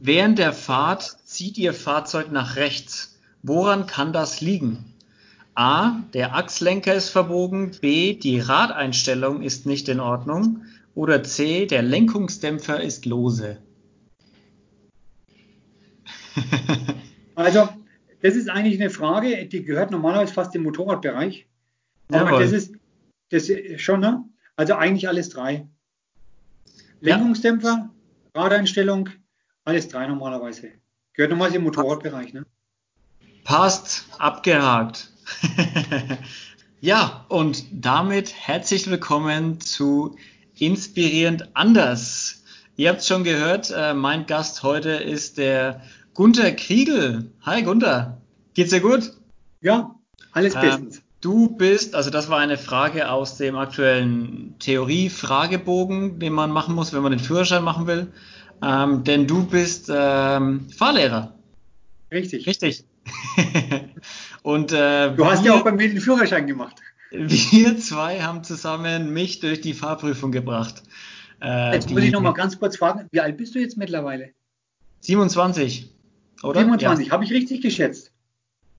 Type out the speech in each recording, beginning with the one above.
Während der Fahrt zieht Ihr Fahrzeug nach rechts. Woran kann das liegen? A. Der Achslenker ist verbogen. B. Die Radeinstellung ist nicht in Ordnung. Oder C. Der Lenkungsdämpfer ist lose. also, das ist eigentlich eine Frage, die gehört normalerweise fast im Motorradbereich. Aber Jawohl. das ist, das ist schon, ne? Also eigentlich alles drei. Lenkungsdämpfer, ja. Radeinstellung, alles drei normalerweise. Gehört normalerweise im Motorradbereich, ne? Passt, abgehakt. ja, und damit herzlich willkommen zu Inspirierend anders. Ihr habt es schon gehört, äh, mein Gast heute ist der Gunther Kriegel. Hi Gunther, geht's dir gut? Ja, alles ähm, bestens. Du bist, also das war eine Frage aus dem aktuellen Theorie-Fragebogen, den man machen muss, wenn man den Führerschein machen will. Ähm, denn du bist ähm, Fahrlehrer. Richtig. Richtig. Und äh, du hast wir, ja auch bei mir den Führerschein gemacht. Wir zwei haben zusammen mich durch die Fahrprüfung gebracht. Äh, jetzt muss ich noch mal ganz kurz fragen, wie alt bist du jetzt mittlerweile? 27, oder? 27, ja. habe ich richtig geschätzt?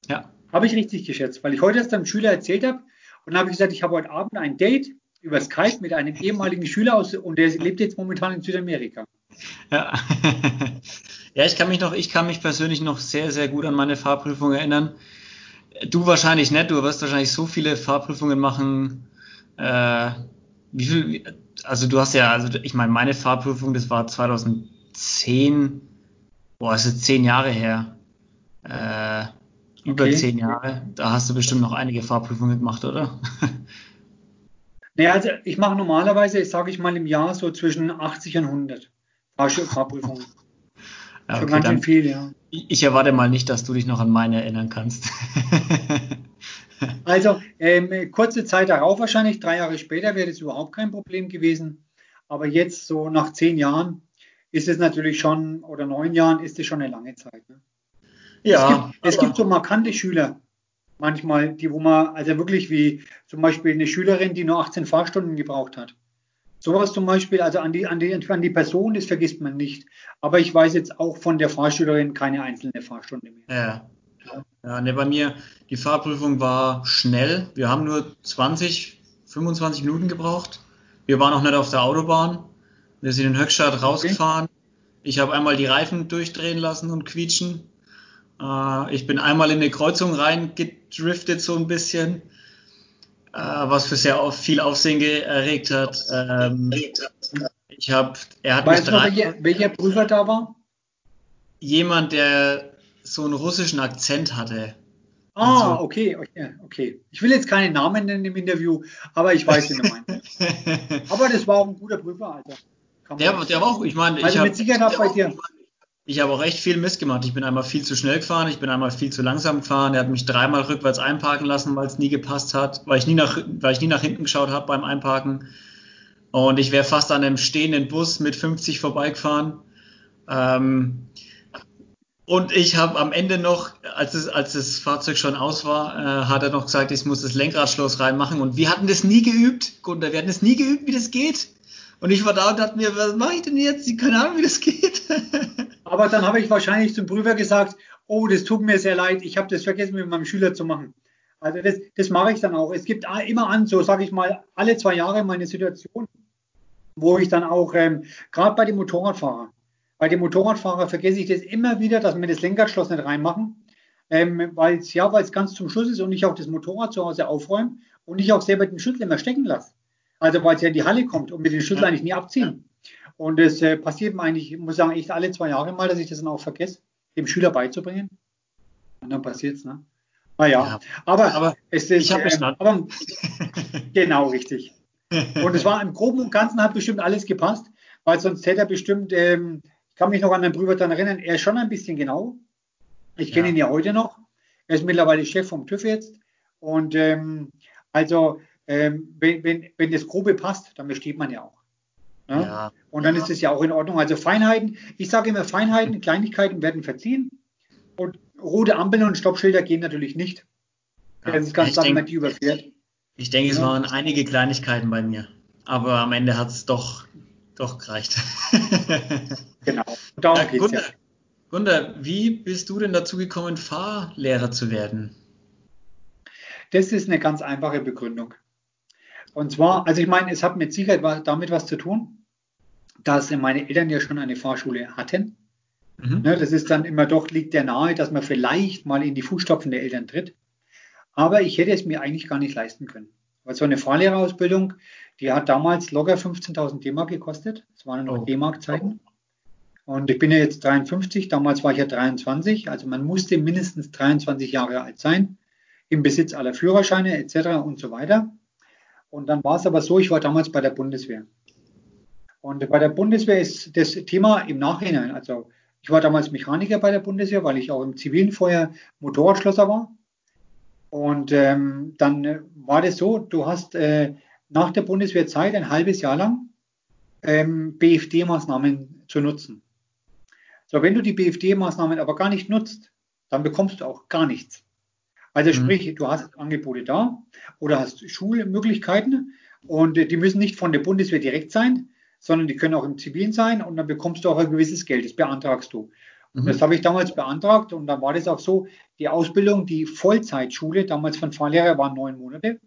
Ja. Habe ich richtig geschätzt, weil ich heute erst einem Schüler erzählt habe und habe ich gesagt, ich habe heute Abend ein Date über Skype mit einem ehemaligen Schüler aus und der lebt jetzt momentan in Südamerika. Ja. ja, ich kann mich noch, ich kann mich persönlich noch sehr, sehr gut an meine Fahrprüfung erinnern. Du wahrscheinlich nicht, du wirst wahrscheinlich so viele Fahrprüfungen machen. Äh, wie viel, also du hast ja, also ich meine, meine Fahrprüfung, das war 2010, boah, es ist zehn Jahre her. Äh, über okay. zehn Jahre. Da hast du bestimmt noch einige Fahrprüfungen gemacht, oder? Naja, also ich mache normalerweise, sage ich mal, im Jahr so zwischen 80 und 100 Fahrprüfungen. Ja, okay, schön viel, ja. Ich erwarte mal nicht, dass du dich noch an meine erinnern kannst. also ähm, kurze Zeit darauf wahrscheinlich, drei Jahre später wäre das überhaupt kein Problem gewesen. Aber jetzt so nach zehn Jahren ist es natürlich schon, oder neun Jahren ist es schon eine lange Zeit. Ne? Ja. Es gibt, es gibt so markante Schüler, manchmal, die wo man, also wirklich wie zum Beispiel eine Schülerin, die nur 18 Fahrstunden gebraucht hat. Sowas zum Beispiel, also an die, an, die, an die Person, das vergisst man nicht. Aber ich weiß jetzt auch von der Fahrschülerin keine einzelne Fahrstunde mehr. Ja. Ja, ne, bei mir, die Fahrprüfung war schnell. Wir haben nur 20, 25 Minuten gebraucht. Wir waren auch nicht auf der Autobahn. Wir sind in Höchstadt rausgefahren. Okay. Ich habe einmal die Reifen durchdrehen lassen und quietschen. Äh, ich bin einmal in eine Kreuzung reingedriftet so ein bisschen. Äh, was für sehr viel Aufsehen erregt hat. Ähm, ich habe, er hat weißt mich drei, welche, welcher Prüfer da war? Jemand, der so einen russischen Akzent hatte. Ah, so. okay, okay, okay. Ich will jetzt keine Namen nennen im Interview, aber ich weiß, wen du meinst. aber das war auch ein guter Prüfer, Alter. Der, der war auch, ich meine, also ich mit Sicherheit auch bei dir. Ich habe auch echt viel Mist gemacht. Ich bin einmal viel zu schnell gefahren, ich bin einmal viel zu langsam gefahren. Er hat mich dreimal rückwärts einparken lassen, weil es nie gepasst hat, weil ich nie nach, weil ich nie nach hinten geschaut habe beim Einparken. Und ich wäre fast an einem stehenden Bus mit 50 vorbeigefahren. Ähm, und ich habe am Ende noch, als, es, als das Fahrzeug schon aus war, äh, hat er noch gesagt, ich muss das Lenkradschloss reinmachen. Und wir hatten das nie geübt. Gunter, wir hatten das nie geübt, wie das geht. Und ich war da und dachte mir, was mache ich denn jetzt? Keine Ahnung, wie das geht. Aber dann habe ich wahrscheinlich zum Prüfer gesagt, oh, das tut mir sehr leid, ich habe das vergessen mit meinem Schüler zu machen. Also das, das mache ich dann auch. Es gibt immer an, so sage ich mal, alle zwei Jahre meine Situation, wo ich dann auch, ähm, gerade bei den Motorradfahrern, bei den Motorradfahrern vergesse ich das immer wieder, dass wir das Lenkradschloss nicht reinmachen, ähm, weil es ja, weil es ganz zum Schluss ist und ich auch das Motorrad zu Hause aufräume und ich auch selber den Schlüssel immer stecken lasse. Also weil es ja in die Halle kommt und wir den Schlüssel eigentlich nie abziehen. Und es äh, passiert mir eigentlich, ich muss sagen, echt alle zwei Jahre mal, dass ich das dann auch vergesse, dem Schüler beizubringen. Und dann passiert es, ne? Naja, ja. aber, aber es ist. Ich habe äh, aber, genau, richtig. Und es war im Groben und Ganzen hat bestimmt alles gepasst, weil sonst hätte er bestimmt, ähm, ich kann mich noch an den Prüfer dann erinnern, er ist schon ein bisschen genau. Ich kenne ja. ihn ja heute noch. Er ist mittlerweile Chef vom TÜV jetzt. Und ähm, also ähm, wenn, wenn, wenn das Grobe passt, dann besteht man ja auch. Ne? Ja. Und dann ja. ist es ja auch in Ordnung. Also Feinheiten, ich sage immer Feinheiten, Kleinigkeiten werden verziehen. Und rote Ampeln und Stoppschilder gehen natürlich nicht. Ja. Das ist ganz klar, wenn man die überfährt. Ich denke, es waren einige Kleinigkeiten bei mir. Aber am Ende hat es doch, doch gereicht. genau. Darum ja, geht's ja. Gunda, wie bist du denn dazu gekommen, Fahrlehrer zu werden? Das ist eine ganz einfache Begründung. Und zwar, also ich meine, es hat mit Sicherheit damit was zu tun, dass meine Eltern ja schon eine Fahrschule hatten. Mhm. Ne, das ist dann immer doch, liegt der nahe, dass man vielleicht mal in die Fußstapfen der Eltern tritt. Aber ich hätte es mir eigentlich gar nicht leisten können. Weil so eine Fahrlehrerausbildung, die hat damals locker 15.000 D-Mark gekostet. Das waren noch oh. D-Mark-Zeiten. Und ich bin ja jetzt 53, damals war ich ja 23, also man musste mindestens 23 Jahre alt sein, im Besitz aller Führerscheine etc. und so weiter. Und dann war es aber so, ich war damals bei der Bundeswehr. Und bei der Bundeswehr ist das Thema im Nachhinein, also ich war damals Mechaniker bei der Bundeswehr, weil ich auch im zivilen Feuer Motorradschlosser war. Und ähm, dann war das so, du hast äh, nach der Bundeswehrzeit ein halbes Jahr lang ähm, BFD-Maßnahmen zu nutzen. So, wenn du die BFD-Maßnahmen aber gar nicht nutzt, dann bekommst du auch gar nichts. Also mhm. sprich, du hast Angebote da oder hast Schulmöglichkeiten und die müssen nicht von der Bundeswehr direkt sein, sondern die können auch im Zivilen sein und dann bekommst du auch ein gewisses Geld, das beantragst du. Und mhm. das habe ich damals beantragt und dann war das auch so, die Ausbildung, die Vollzeitschule, damals von Fahrlehrer, waren neun Monate.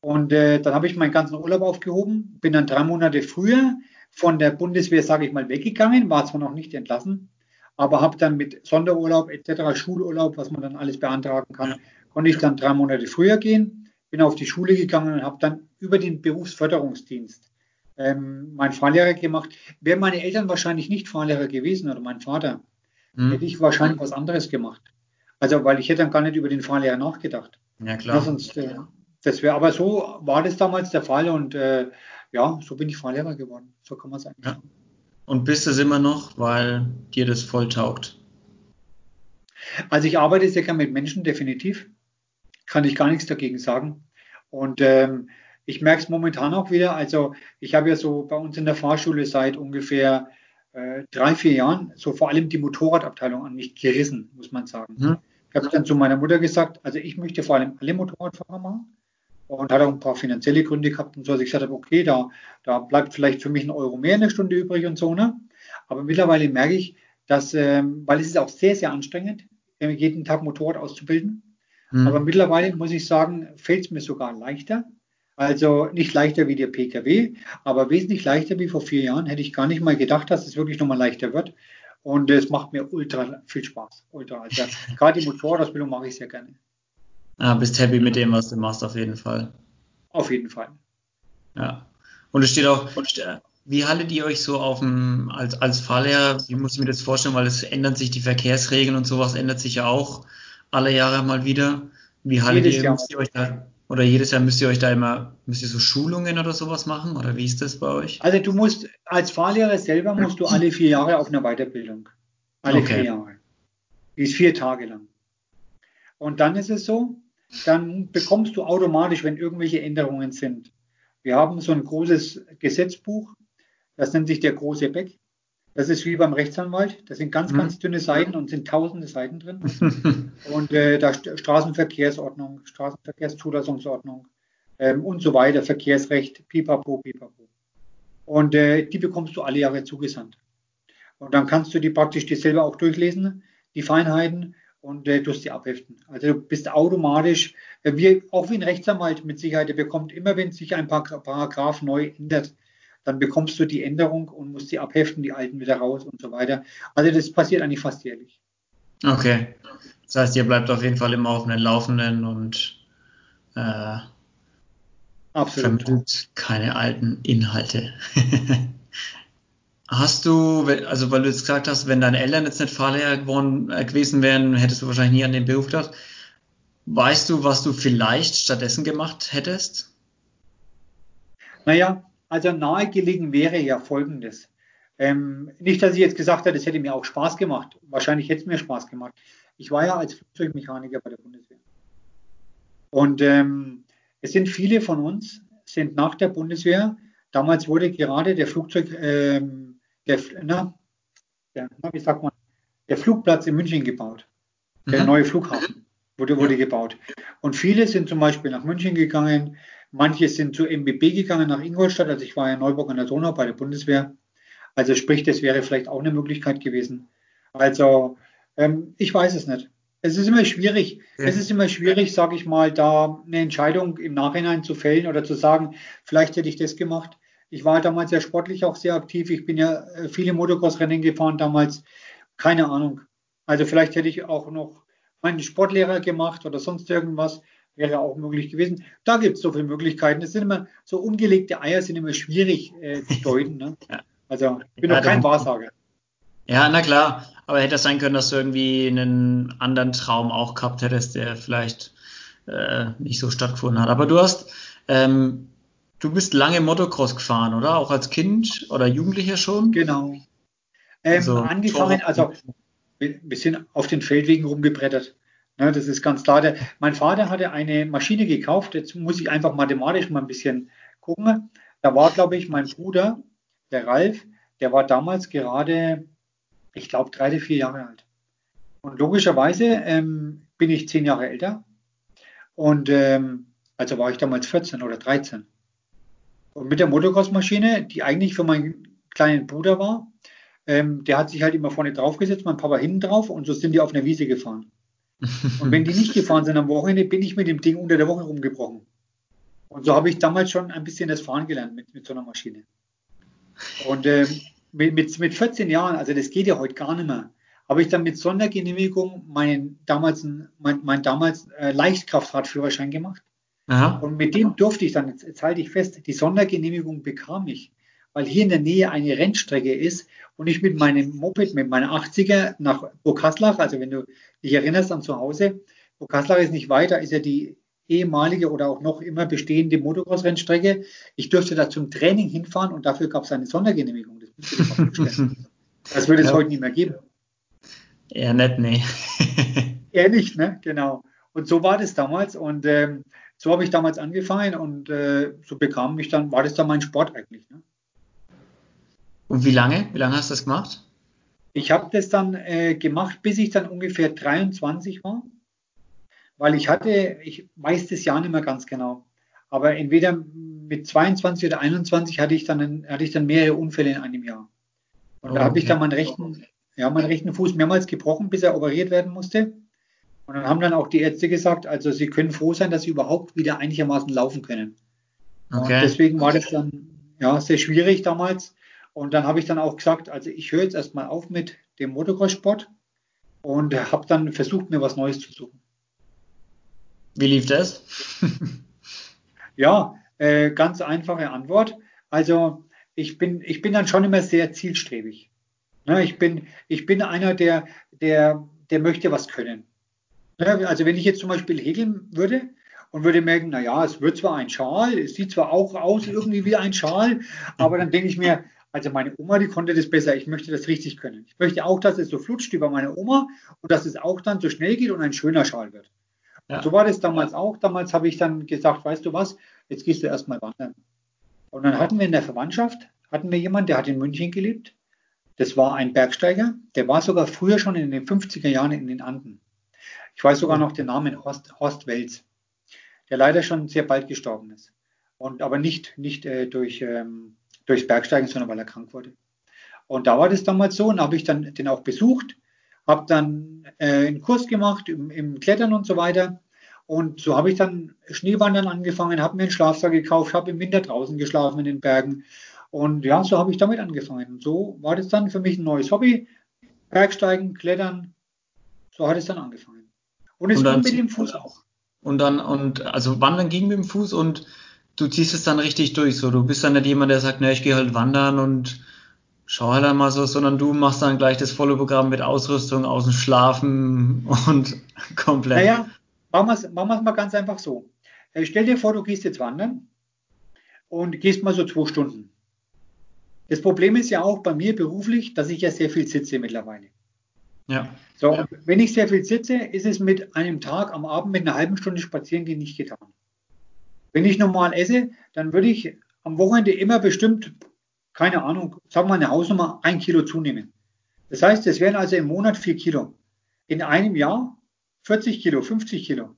Und äh, dann habe ich meinen ganzen Urlaub aufgehoben, bin dann drei Monate früher von der Bundeswehr, sage ich mal, weggegangen, war zwar noch nicht entlassen, aber habe dann mit Sonderurlaub etc., Schulurlaub, was man dann alles beantragen kann, konnte ich dann drei Monate früher gehen, bin auf die Schule gegangen und habe dann über den Berufsförderungsdienst ähm, meinen Fahrlehrer gemacht. Wären meine Eltern wahrscheinlich nicht Fahrlehrer gewesen oder mein Vater, hm. hätte ich wahrscheinlich was anderes gemacht. Also, weil ich hätte dann gar nicht über den Fahrlehrer nachgedacht. Ja, klar. Ja, sonst, äh, das wäre, aber so war das damals der Fall und äh, ja, so bin ich Fahrlehrer geworden. So kann man es eigentlich ja. Und bist es immer noch, weil dir das voll taugt? Also ich arbeite sehr gerne mit Menschen, definitiv. Kann ich gar nichts dagegen sagen. Und ähm, ich merke es momentan auch wieder. Also ich habe ja so bei uns in der Fahrschule seit ungefähr äh, drei, vier Jahren so vor allem die Motorradabteilung an mich gerissen, muss man sagen. Hm. Ich habe dann zu meiner Mutter gesagt, also ich möchte vor allem alle Motorradfahrer machen und hat auch ein paar finanzielle Gründe gehabt und so, dass ich gesagt habe, okay, da, da bleibt vielleicht für mich ein Euro mehr eine Stunde übrig und so, ne? Aber mittlerweile merke ich, dass, ähm, weil es ist auch sehr, sehr anstrengend, jeden Tag Motorrad auszubilden. Mhm. Aber mittlerweile muss ich sagen, fällt es mir sogar leichter. Also nicht leichter wie der PKW, aber wesentlich leichter wie vor vier Jahren. Hätte ich gar nicht mal gedacht, dass es wirklich nochmal leichter wird. Und es macht mir ultra viel Spaß. Ultra. Also gerade die Motorradausbildung mache ich sehr gerne. Ah, bist happy mit dem, was du machst, auf jeden Fall. Auf jeden Fall. Ja. Und es steht auch, wie haltet ihr euch so auf dem, als, als Fahrlehrer, wie muss ich mir das vorstellen, weil es ändern sich die Verkehrsregeln und sowas ändert sich ja auch alle Jahre mal wieder. Wie haltet jedes ihr, Jahr. müsst ihr euch da, oder jedes Jahr müsst ihr euch da immer, müsst ihr so Schulungen oder sowas machen, oder wie ist das bei euch? Also du musst, als Fahrlehrer selber musst du alle vier Jahre auf eine Weiterbildung. Alle okay. vier Jahre. Die ist vier Tage lang. Und dann ist es so, dann bekommst du automatisch, wenn irgendwelche Änderungen sind. Wir haben so ein großes Gesetzbuch, das nennt sich der große Beck. Das ist wie beim Rechtsanwalt. Das sind ganz, mhm. ganz dünne Seiten und sind tausende Seiten drin. und äh, da Straßenverkehrsordnung, Straßenverkehrszulassungsordnung ähm, und so weiter, Verkehrsrecht, pipapo, pipapo. Und äh, die bekommst du alle Jahre zugesandt. Und dann kannst du die praktisch dir selber auch durchlesen, die Feinheiten und äh, tust die abheften. Also du bist automatisch, äh, wie, auch wie ein Rechtsanwalt mit Sicherheit, der bekommt immer, wenn sich ein Paragraph neu ändert, dann bekommst du die Änderung und musst die abheften, die alten wieder raus und so weiter. Also das passiert eigentlich fast jährlich. Okay. Das heißt, ihr bleibt auf jeden Fall immer auf den Laufenden und äh, Absolut. vermittelt keine alten Inhalte. Hast du, also weil du jetzt gesagt hast, wenn deine Eltern jetzt nicht Fahrlehrer geworden, äh, gewesen wären, hättest du wahrscheinlich nie an den Beruf gedacht. Weißt du, was du vielleicht stattdessen gemacht hättest? Naja, also nahegelegen wäre ja Folgendes. Ähm, nicht, dass ich jetzt gesagt habe, das hätte mir auch Spaß gemacht. Wahrscheinlich hätte es mir Spaß gemacht. Ich war ja als Flugzeugmechaniker bei der Bundeswehr. Und ähm, es sind viele von uns, sind nach der Bundeswehr, damals wurde gerade der Flugzeug, ähm, der, na, der, na, wie sagt man, der Flugplatz in München gebaut. Der mhm. neue Flughafen wurde, wurde ja. gebaut. Und viele sind zum Beispiel nach München gegangen, manche sind zu MBB gegangen nach Ingolstadt. Also ich war ja in Neuburg an der Donau bei der Bundeswehr. Also sprich, das wäre vielleicht auch eine Möglichkeit gewesen. Also, ähm, ich weiß es nicht. Es ist immer schwierig. Ja. Es ist immer schwierig, sage ich mal, da eine Entscheidung im Nachhinein zu fällen oder zu sagen, vielleicht hätte ich das gemacht. Ich war damals ja sportlich auch sehr aktiv. Ich bin ja äh, viele Motocross-Rennen gefahren damals. Keine Ahnung. Also vielleicht hätte ich auch noch meinen Sportlehrer gemacht oder sonst irgendwas. Wäre auch möglich gewesen. Da gibt es so viele Möglichkeiten. Es sind immer so ungelegte Eier sind immer schwierig äh, zu deuten. Ne? Also ich bin ja, noch kein Wahrsager. Ja, na klar. Aber hätte es sein können, dass du irgendwie einen anderen Traum auch gehabt hättest, der vielleicht äh, nicht so stattgefunden hat. Aber du hast, ähm, du bist lange Motocross gefahren, oder? Auch als Kind oder Jugendlicher schon? Genau. Ähm, also, angefangen, also wir sind auf den Feldwegen rumgebrettert. Ne, das ist ganz klar. Der, mein Vater hatte eine Maschine gekauft. Jetzt muss ich einfach mathematisch mal ein bisschen gucken. Da war, glaube ich, mein Bruder, der Ralf, der war damals gerade ich glaube, drei oder vier Jahre alt. Und logischerweise ähm, bin ich zehn Jahre älter. Und ähm, also war ich damals 14 oder 13. Und mit der Motocross-Maschine, die eigentlich für meinen kleinen Bruder war, ähm, der hat sich halt immer vorne drauf gesetzt, mein Papa hinten drauf und so sind die auf einer Wiese gefahren. Und wenn die nicht gefahren sind am Wochenende, bin ich mit dem Ding unter der Woche rumgebrochen. Und so habe ich damals schon ein bisschen das Fahren gelernt mit, mit so einer Maschine. Und ähm, mit, mit, mit 14 Jahren, also das geht ja heute gar nicht mehr, habe ich dann mit Sondergenehmigung meinen damals, mein, mein damals äh, Leichtkraftfahrtführerschein gemacht. Aha. Und mit dem durfte ich dann, jetzt, jetzt halte ich fest, die Sondergenehmigung bekam ich, weil hier in der Nähe eine Rennstrecke ist und ich mit meinem Moped, mit meiner 80er nach Burghaslach, also wenn du dich erinnerst an zu Hause, Burghaslach ist nicht weiter, ist ja die ehemalige oder auch noch immer bestehende Motocross-Rennstrecke. Ich durfte da zum Training hinfahren und dafür gab es eine Sondergenehmigung. Das würde es ja. heute nicht mehr geben. Eher nicht, nee. Eher nicht, ne? Genau. Und so war das damals und ähm, so habe ich damals angefangen und äh, so bekam ich dann, war das dann mein Sport eigentlich. Ne? Und wie lange? Wie lange hast du das gemacht? Ich habe das dann äh, gemacht, bis ich dann ungefähr 23 war, weil ich hatte, ich weiß das Jahr nicht mehr ganz genau, aber entweder mit 22 oder 21 hatte ich dann, hatte ich dann mehrere Unfälle in einem Jahr. Und oh, da habe ich dann meinen rechten, ja, meinen rechten Fuß mehrmals gebrochen, bis er operiert werden musste. Und dann haben dann auch die Ärzte gesagt, also sie können froh sein, dass sie überhaupt wieder einigermaßen laufen können. Okay. Und deswegen war das dann ja sehr schwierig damals. Und dann habe ich dann auch gesagt, also ich höre jetzt erstmal auf mit dem Motocross-Sport und habe dann versucht, mir was Neues zu suchen. Wie lief das? ja, äh, ganz einfache Antwort. Also ich bin, ich bin dann schon immer sehr zielstrebig. Ne, ich, bin, ich bin einer, der, der, der möchte was können. Also wenn ich jetzt zum Beispiel häkeln würde und würde merken, na ja, es wird zwar ein Schal, es sieht zwar auch aus irgendwie wie ein Schal, aber dann denke ich mir, also meine Oma, die konnte das besser. Ich möchte das richtig können. Ich möchte auch, dass es so flutscht wie bei meiner Oma und dass es auch dann so schnell geht und ein schöner Schal wird. Ja. So war das damals auch. Damals habe ich dann gesagt, weißt du was, jetzt gehst du erstmal wandern. Und dann hatten wir in der Verwandtschaft, hatten wir jemanden, der hat in München gelebt. Das war ein Bergsteiger, der war sogar früher schon in den 50er Jahren in den Anden. Ich weiß sogar noch den Namen Horst, Horst Welz, der leider schon sehr bald gestorben ist. Und aber nicht, nicht äh, durch, ähm, durchs Bergsteigen, sondern weil er krank wurde. Und da war das damals so und habe ich dann den auch besucht habe dann äh, einen Kurs gemacht im, im, Klettern und so weiter. Und so habe ich dann Schneewandern angefangen, habe mir einen Schlafsack gekauft, habe im Winter draußen geschlafen in den Bergen. Und ja, so habe ich damit angefangen. Und so war das dann für mich ein neues Hobby. Bergsteigen, Klettern. So hat es dann angefangen. Und es ging mit dem Fuß auch. Und dann, und also Wandern ging mit dem Fuß und du ziehst es dann richtig durch. So, du bist dann nicht jemand, der sagt, ne, ich gehe halt wandern und schau halt einmal so, sondern du machst dann gleich das volle Programm mit Ausrüstung, außen Schlafen und komplett. Naja, machen wir es machen mal ganz einfach so. Äh, stell dir vor, du gehst jetzt wandern und gehst mal so zwei Stunden. Das Problem ist ja auch bei mir beruflich, dass ich ja sehr viel sitze mittlerweile. Ja. So, ja. wenn ich sehr viel sitze, ist es mit einem Tag am Abend mit einer halben Stunde spazieren gehen nicht getan. Wenn ich normal esse, dann würde ich am Wochenende immer bestimmt keine Ahnung, sagen wir eine Hausnummer, ein Kilo zunehmen. Das heißt, es wären also im Monat vier Kilo. In einem Jahr 40 Kilo, 50 Kilo.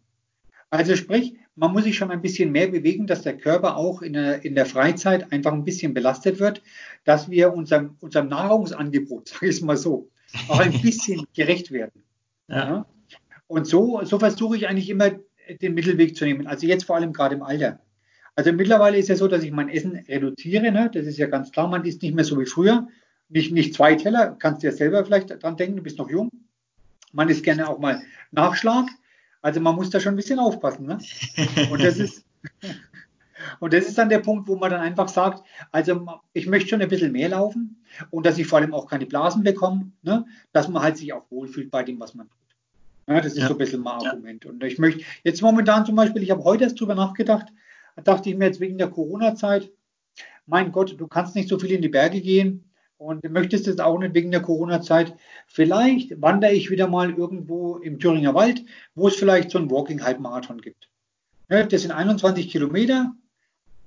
Also sprich, man muss sich schon ein bisschen mehr bewegen, dass der Körper auch in der, in der Freizeit einfach ein bisschen belastet wird, dass wir unserem, unserem Nahrungsangebot, sage ich es mal so, auch ein bisschen gerecht werden. Ja. Und so, so versuche ich eigentlich immer den Mittelweg zu nehmen. Also jetzt vor allem gerade im Alter. Also mittlerweile ist ja so, dass ich mein Essen reduziere. Ne? Das ist ja ganz klar. Man isst nicht mehr so wie früher. Nicht, nicht zwei Teller. Kannst du ja selber vielleicht dran denken. Du bist noch jung. Man isst gerne auch mal Nachschlag. Also man muss da schon ein bisschen aufpassen. Ne? Und das ist, und das ist dann der Punkt, wo man dann einfach sagt, also ich möchte schon ein bisschen mehr laufen und dass ich vor allem auch keine Blasen bekomme, ne? dass man halt sich auch wohlfühlt bei dem, was man tut. Ja, das ist ja. so ein bisschen mein Argument. Und ich möchte jetzt momentan zum Beispiel, ich habe heute erst drüber nachgedacht, da dachte ich mir jetzt wegen der Corona-Zeit, mein Gott, du kannst nicht so viel in die Berge gehen und möchtest es auch nicht wegen der Corona-Zeit. Vielleicht wandere ich wieder mal irgendwo im Thüringer Wald, wo es vielleicht so einen Walking-Halbmarathon gibt. Das sind 21 Kilometer.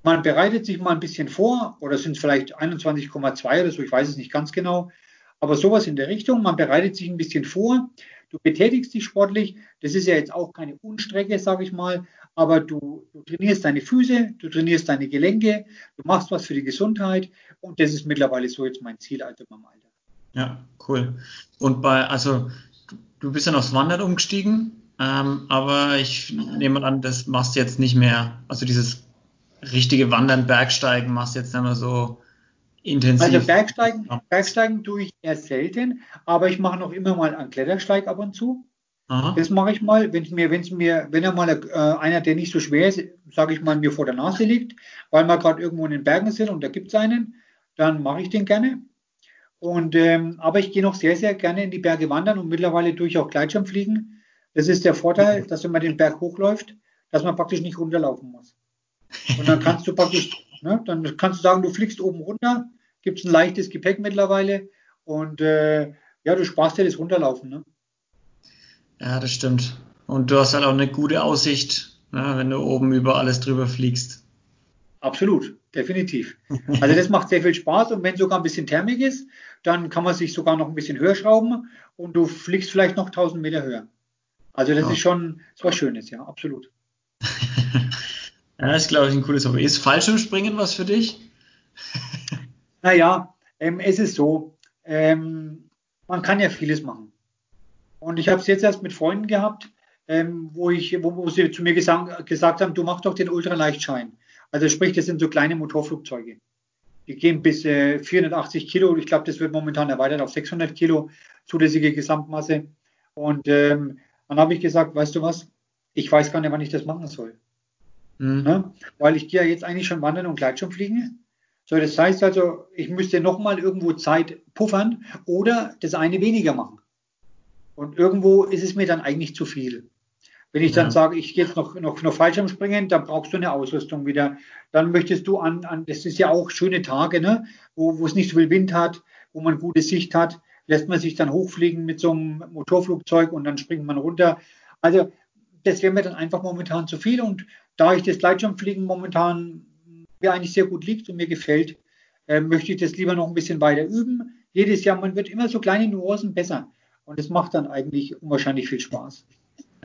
Man bereitet sich mal ein bisschen vor, oder sind es vielleicht 21,2 oder so, ich weiß es nicht ganz genau. Aber sowas in der Richtung, man bereitet sich ein bisschen vor, du betätigst dich sportlich. Das ist ja jetzt auch keine Unstrecke, sage ich mal, aber du, du, trainierst deine Füße, du trainierst deine Gelenke, du machst was für die Gesundheit und das ist mittlerweile so jetzt mein Ziel, also beim Alter. Ja, cool. Und bei, also du bist ja aufs Wandern umgestiegen. Ähm, aber ich nehme an, das machst du jetzt nicht mehr. Also dieses richtige Wandern, Bergsteigen machst du jetzt nicht mehr so intensiv. Also Bergsteigen, Bergsteigen tue ich eher selten, aber ich mache noch immer mal einen Klettersteig ab und zu. Aha. Das mache ich mal, wenn es mir, wenn es mir, wenn er mal äh, einer, der nicht so schwer ist, sage ich mal, mir vor der Nase liegt, weil wir gerade irgendwo in den Bergen sind und da gibt es einen, dann mache ich den gerne. Und ähm, aber ich gehe noch sehr, sehr gerne in die Berge wandern und mittlerweile tue ich auch Gleitschirmfliegen. Das ist der Vorteil, dass wenn man den Berg hochläuft, dass man praktisch nicht runterlaufen muss. Und dann kannst du praktisch, ne, dann kannst du sagen, du fliegst oben runter, gibt es ein leichtes Gepäck mittlerweile und äh, ja, du sparst dir das Runterlaufen. Ne? Ja, das stimmt. Und du hast halt auch eine gute Aussicht, ne, wenn du oben über alles drüber fliegst. Absolut, definitiv. Also das macht sehr viel Spaß und wenn sogar ein bisschen Thermik ist, dann kann man sich sogar noch ein bisschen höher schrauben und du fliegst vielleicht noch 1000 Meter höher. Also das ja. ist schon was Schönes, ja, absolut. ja, ist, glaube ich, ein cooles Hobby. Ist Fallschirmspringen was für dich? naja, ähm, es ist so, ähm, man kann ja vieles machen. Und ich habe es jetzt erst mit Freunden gehabt, ähm, wo, ich, wo, wo, sie zu mir gesagt, gesagt haben, du mach doch den Ultraleichtschein. Also sprich, das sind so kleine Motorflugzeuge. Die gehen bis äh, 480 Kilo. Ich glaube, das wird momentan erweitert auf 600 Kilo zulässige Gesamtmasse. Und ähm, dann habe ich gesagt, weißt du was, ich weiß gar nicht, wann ich das machen soll. Mhm. Ne? Weil ich ja jetzt eigentlich schon wandern und Gleitschirmfliegen. So, das heißt also, ich müsste nochmal irgendwo Zeit puffern oder das eine weniger machen. Und irgendwo ist es mir dann eigentlich zu viel. Wenn ich dann ja. sage, ich gehe jetzt noch, noch, noch Fallschirmspringen, dann brauchst du eine Ausrüstung wieder. Dann möchtest du an, an das ist ja auch schöne Tage, ne? wo, wo es nicht so viel Wind hat, wo man gute Sicht hat lässt man sich dann hochfliegen mit so einem Motorflugzeug und dann springt man runter. Also das wäre mir dann einfach momentan zu viel und da ich das Gleitschirmfliegen momentan mir eigentlich sehr gut liegt und mir gefällt, äh, möchte ich das lieber noch ein bisschen weiter üben. Jedes Jahr, man wird immer so kleine Nuancen besser und es macht dann eigentlich unwahrscheinlich viel Spaß.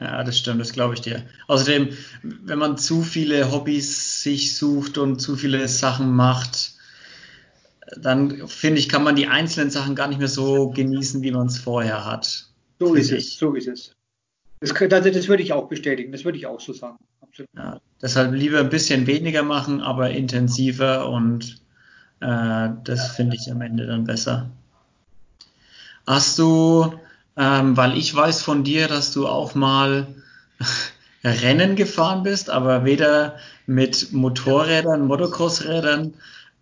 Ja, das stimmt, das glaube ich dir. Außerdem, wenn man zu viele Hobbys sich sucht und zu viele Sachen macht, dann finde ich, kann man die einzelnen Sachen gar nicht mehr so genießen, wie man es vorher hat. So ist ich. es, so ist es. Das, also das würde ich auch bestätigen, das würde ich auch so sagen. Absolut. Ja, deshalb lieber ein bisschen weniger machen, aber intensiver und äh, das finde ich am Ende dann besser. Hast du, ähm, weil ich weiß von dir, dass du auch mal Rennen gefahren bist, aber weder mit Motorrädern, Motocrossrädern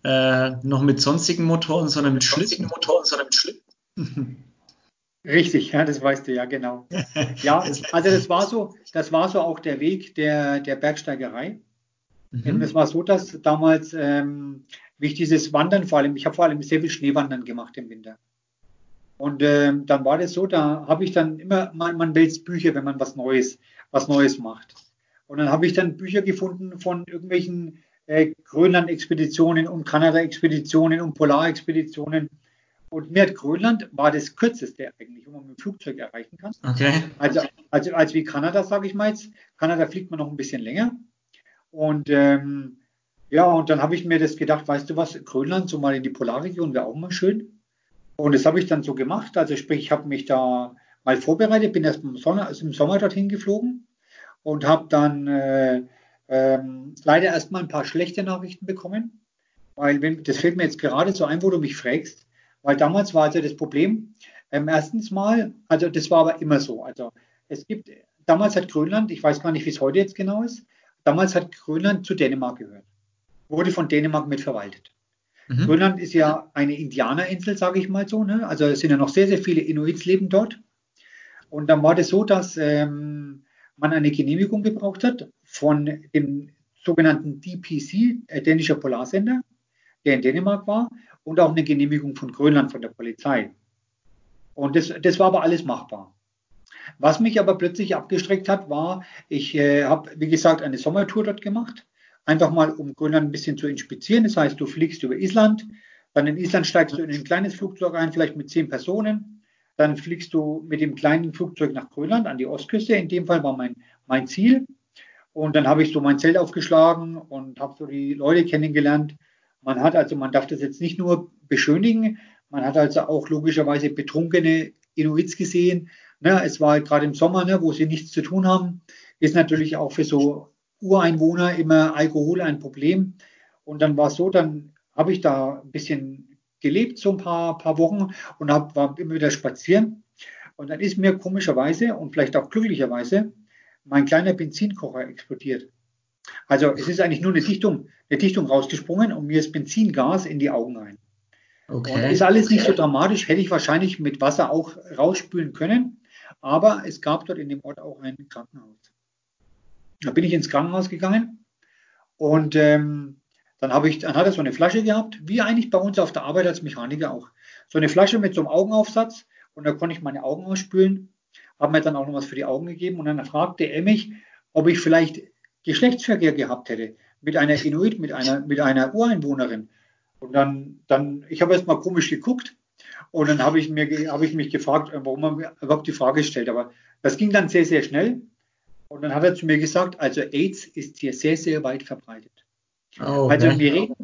äh, noch mit sonstigen Motoren, sondern mit Schlitten. Motoren, sondern mit Schlitten. Richtig, ja, das weißt du, ja, genau. Ja, also das war so, das war so auch der Weg der, der Bergsteigerei. Mhm. Es war so, dass damals, ähm, wie ich dieses Wandern vor allem, ich habe vor allem sehr viel Schneewandern gemacht im Winter. Und ähm, dann war das so, da habe ich dann immer, man, man wälzt Bücher, wenn man was Neues, was Neues macht. Und dann habe ich dann Bücher gefunden von irgendwelchen äh, Grönland-Expeditionen und Kanada-Expeditionen und Polarexpeditionen. Und mir hat Grönland war das kürzeste eigentlich, wo man mit dem Flugzeug erreichen kann. Okay. Also, also als wie Kanada, sage ich mal jetzt. Kanada fliegt man noch ein bisschen länger. Und ähm, ja, und dann habe ich mir das gedacht, weißt du was, Grönland, so mal in die Polarregion wäre auch mal schön. Und das habe ich dann so gemacht. Also sprich, ich habe mich da mal vorbereitet, bin erst im Sommer, also im Sommer dorthin geflogen und habe dann äh, ähm, leider erstmal ein paar schlechte Nachrichten bekommen. Weil, wenn, das fällt mir jetzt gerade so ein, wo du mich fragst, weil damals war also das Problem, ähm, erstens mal, also das war aber immer so. Also es gibt, damals hat Grönland, ich weiß gar nicht, wie es heute jetzt genau ist, damals hat Grönland zu Dänemark gehört. Wurde von Dänemark mitverwaltet. Mhm. Grönland ist ja eine Indianerinsel, sage ich mal so. Ne? Also es sind ja noch sehr, sehr viele Inuits leben dort. Und dann war das so, dass ähm, man eine Genehmigung gebraucht hat von dem sogenannten DPC, äh, dänischer Polarsender, der in Dänemark war, und auch eine Genehmigung von Grönland, von der Polizei. Und das, das war aber alles machbar. Was mich aber plötzlich abgestreckt hat, war, ich äh, habe, wie gesagt, eine Sommertour dort gemacht. Einfach mal, um Grönland ein bisschen zu inspizieren. Das heißt, du fliegst über Island, dann in Island steigst du in ein kleines Flugzeug ein, vielleicht mit zehn Personen. Dann fliegst du mit dem kleinen Flugzeug nach Grönland an die Ostküste. In dem Fall war mein, mein Ziel. Und dann habe ich so mein Zelt aufgeschlagen und habe so die Leute kennengelernt. Man hat also, man darf das jetzt nicht nur beschönigen, man hat also auch logischerweise betrunkene Inuits gesehen. Ne, es war gerade im Sommer, ne, wo sie nichts zu tun haben, ist natürlich auch für so Ureinwohner immer Alkohol ein Problem. Und dann war es so, dann habe ich da ein bisschen gelebt, so ein paar, paar Wochen und hab, war immer wieder spazieren. Und dann ist mir komischerweise und vielleicht auch glücklicherweise mein kleiner Benzinkocher explodiert. Also es ist eigentlich nur eine Dichtung, eine Dichtung rausgesprungen und mir ist Benzingas in die Augen rein. Okay. Und ist alles nicht so dramatisch, hätte ich wahrscheinlich mit Wasser auch rausspülen können. Aber es gab dort in dem Ort auch ein Krankenhaus. Da bin ich ins Krankenhaus gegangen und ähm, dann habe ich, dann hat er so eine Flasche gehabt, wie eigentlich bei uns auf der Arbeit als Mechaniker auch. So eine Flasche mit so einem Augenaufsatz und da konnte ich meine Augen ausspülen, habe mir dann auch noch was für die Augen gegeben und dann fragte er mich, ob ich vielleicht Geschlechtsverkehr gehabt hätte mit einer Inuit, mit einer, mit einer Ureinwohnerin. Und dann, dann ich habe erst mal komisch geguckt und dann habe ich, mir, habe ich mich gefragt, äh, warum er mir überhaupt die Frage stellt. Aber das ging dann sehr, sehr schnell. Und dann hat er zu mir gesagt, also AIDS ist hier sehr, sehr weit verbreitet. Oh. Also wir reden,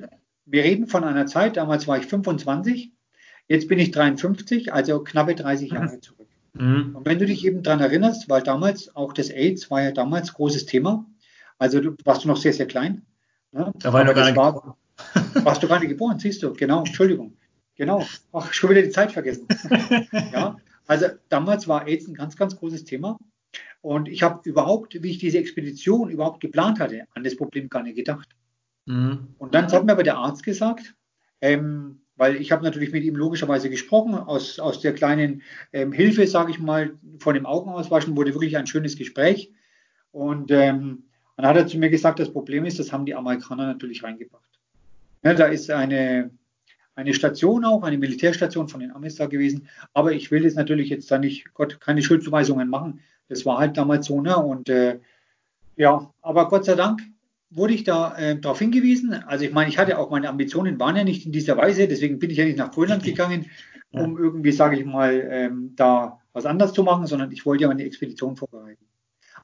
wir reden von einer Zeit, damals war ich 25, jetzt bin ich 53, also knappe 30 mhm. Jahre zurück. Mhm. Und wenn du dich eben daran erinnerst, weil damals auch das AIDS war ja damals großes Thema, also du warst du noch sehr, sehr klein. Ne? Da war ich noch gar nicht war, warst du gar nicht geboren, siehst du, genau, Entschuldigung. Genau, ach, schon wieder die Zeit vergessen. ja, also damals war AIDS ein ganz, ganz großes Thema. Und ich habe überhaupt, wie ich diese Expedition überhaupt geplant hatte, an das Problem gar nicht gedacht. Mhm. Und dann hat mir aber der Arzt gesagt, ähm, weil ich habe natürlich mit ihm logischerweise gesprochen, aus, aus der kleinen ähm, Hilfe, sage ich mal, von dem Augenauswaschen wurde wirklich ein schönes Gespräch. Und ähm, dann hat er zu mir gesagt, das Problem ist, das haben die Amerikaner natürlich reingebracht. Ja, da ist eine, eine Station auch, eine Militärstation von den Amis da gewesen. Aber ich will jetzt natürlich jetzt da nicht, Gott, keine Schuldzuweisungen machen. Das war halt damals so, ne? Und äh, ja, aber Gott sei Dank wurde ich da äh, darauf hingewiesen. Also ich meine, ich hatte auch meine Ambitionen, waren ja nicht in dieser Weise, deswegen bin ich ja nicht nach Grönland gegangen, um irgendwie, sage ich mal, ähm, da was anderes zu machen, sondern ich wollte ja meine Expedition vorbereiten.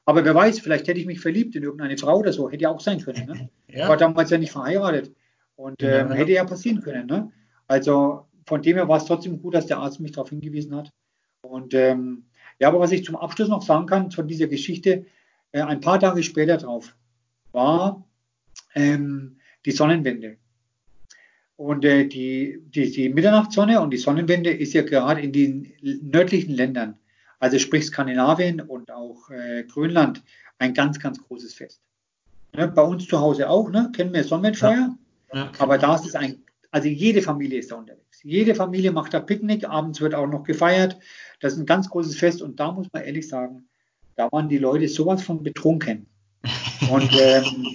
Aber wer weiß, vielleicht hätte ich mich verliebt in irgendeine Frau oder so, hätte ja auch sein können. Ne? Ja. War damals ja nicht verheiratet und ähm, ja, hätte ja passieren können. Ne? Also von dem her war es trotzdem gut, dass der Arzt mich darauf hingewiesen hat. Und ähm, ja, aber was ich zum Abschluss noch sagen kann von dieser Geschichte, äh, ein paar Tage später drauf war ähm, die Sonnenwende. Und äh, die, die, die Mitternachtssonne und die Sonnenwende ist ja gerade in den nördlichen Ländern, also sprich Skandinavien und auch äh, Grönland, ein ganz, ganz großes Fest. Ne, bei uns zu Hause auch, ne, kennen wir Sonnenfeuer, ja. ja, aber da ist es ein, also jede Familie ist da unterwegs. Jede Familie macht da Picknick, abends wird auch noch gefeiert. Das ist ein ganz großes Fest und da muss man ehrlich sagen, da waren die Leute sowas von betrunken. Und ähm,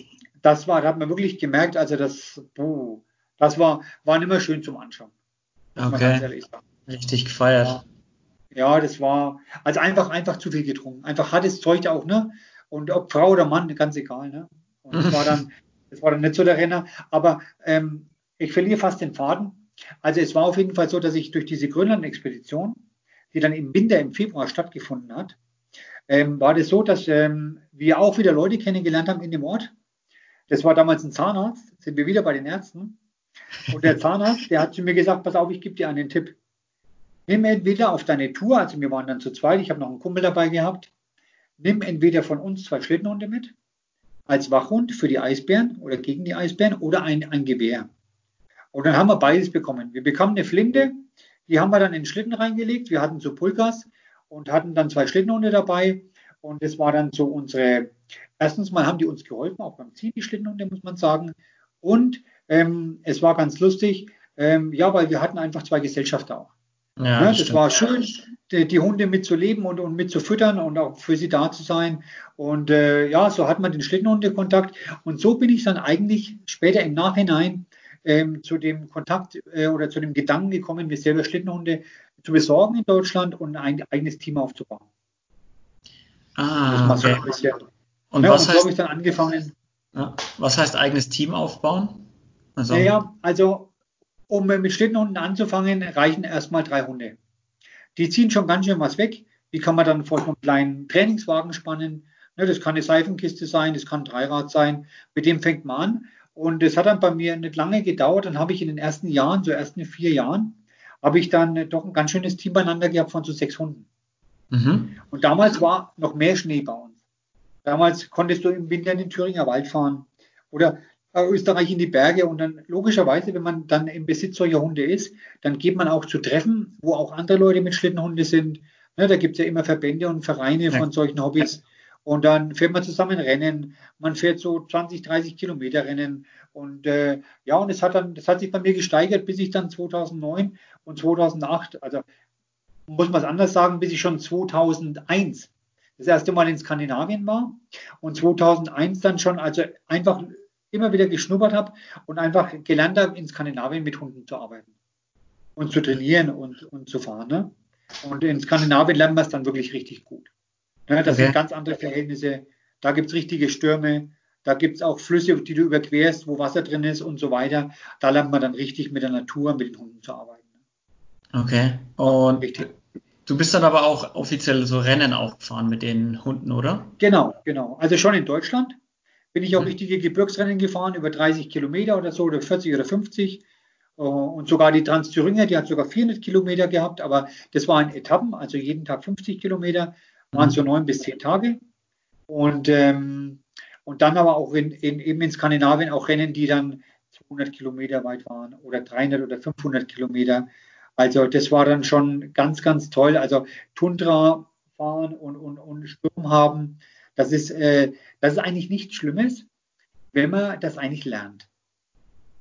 das war, da hat man wirklich gemerkt, also das, puh, das war, war nicht mehr schön zum Anschauen. Okay. Richtig gefeiert. Ja. Ja. das war, also einfach, einfach zu viel getrunken. Einfach hartes Zeug auch, ne? Und ob Frau oder Mann, ganz egal, ne? Und das war dann, das war dann nicht so der Renner. Aber ähm, ich verliere fast den Faden. Also es war auf jeden Fall so, dass ich durch diese Grönland-Expedition, die dann im Winter, im Februar stattgefunden hat, ähm, war das so, dass ähm, wir auch wieder Leute kennengelernt haben in dem Ort. Das war damals ein Zahnarzt, sind wir wieder bei den Ärzten. Und der Zahnarzt, der hat zu mir gesagt, pass auf, ich gebe dir einen Tipp. Nimm entweder auf deine Tour, also wir waren dann zu zweit, ich habe noch einen Kumpel dabei gehabt, nimm entweder von uns zwei Schlittenhunde mit, als Wachhund für die Eisbären oder gegen die Eisbären oder ein, ein Gewehr. Und dann haben wir beides bekommen. Wir bekamen eine Flinte, die haben wir dann in den Schlitten reingelegt. Wir hatten so Pulkas und hatten dann zwei Schlittenhunde dabei. Und das war dann so unsere, erstens mal haben die uns geholfen, auch beim Ziehen, die Schlittenhunde, muss man sagen. Und ähm, es war ganz lustig, ähm, ja, weil wir hatten einfach zwei Gesellschafter auch. Ja, ne, das, das war schön, die, die, Hunde mitzuleben und, und mitzufüttern und auch für sie da zu sein. Und äh, ja, so hat man den Schlittenhundekontakt. Und so bin ich dann eigentlich später im Nachhinein ähm, zu dem Kontakt äh, oder zu dem Gedanken gekommen, mir selber Schlittenhunde zu besorgen in Deutschland und ein eigenes Team aufzubauen. Ah, okay. So und ja, was und so heißt, habe ich dann angefangen. Ja, was heißt eigenes Team aufbauen? Also, naja, also um mit Schlittenhunden anzufangen, reichen erstmal drei Hunde. Die ziehen schon ganz schön was weg. Die kann man dann vor so einem kleinen Trainingswagen spannen. Ne, das kann eine Seifenkiste sein, das kann ein Dreirad sein. Mit dem fängt man an. Und es hat dann bei mir nicht lange gedauert. Dann habe ich in den ersten Jahren, so ersten vier Jahren, habe ich dann doch ein ganz schönes Team beieinander gehabt von so sechs Hunden. Mhm. Und damals war noch mehr Schnee bei uns. Damals konntest du im Winter in den Thüringer Wald fahren oder Österreich in die Berge und dann logischerweise, wenn man dann im Besitz solcher Hunde ist, dann geht man auch zu Treffen, wo auch andere Leute mit Schlittenhunde sind. Ne, da gibt es ja immer Verbände und Vereine von solchen Hobbys. Und dann fährt man zusammen Rennen. Man fährt so 20, 30 Kilometer Rennen. Und äh, ja, und es hat dann, das hat sich bei mir gesteigert, bis ich dann 2009 und 2008, also muss man es anders sagen, bis ich schon 2001 das erste Mal in Skandinavien war und 2001 dann schon, also einfach immer wieder geschnuppert habe und einfach gelernt habe, in Skandinavien mit Hunden zu arbeiten und zu trainieren und, und zu fahren. Ne? Und in Skandinavien lernt man es dann wirklich richtig gut. Ne? Das okay. sind ganz andere Verhältnisse. Da gibt es richtige Stürme, da gibt es auch Flüsse, die du überquerst, wo Wasser drin ist und so weiter. Da lernt man dann richtig mit der Natur, mit den Hunden zu arbeiten. Okay. Und richtig. du bist dann aber auch offiziell so Rennen auch gefahren mit den Hunden, oder? Genau, genau. Also schon in Deutschland bin ich auch mhm. richtige Gebirgsrennen gefahren, über 30 Kilometer oder so, oder 40 oder 50. Äh, und sogar die Trans-Thüringer, die hat sogar 400 Kilometer gehabt, aber das waren Etappen, also jeden Tag 50 Kilometer, waren mhm. so neun bis zehn Tage. Und, ähm, und dann aber auch in, in, eben in Skandinavien auch Rennen, die dann 200 Kilometer weit waren oder 300 oder 500 Kilometer. Also das war dann schon ganz, ganz toll. Also Tundra fahren und, und, und Sturm haben, das ist, äh, das ist eigentlich nichts Schlimmes, wenn man das eigentlich lernt.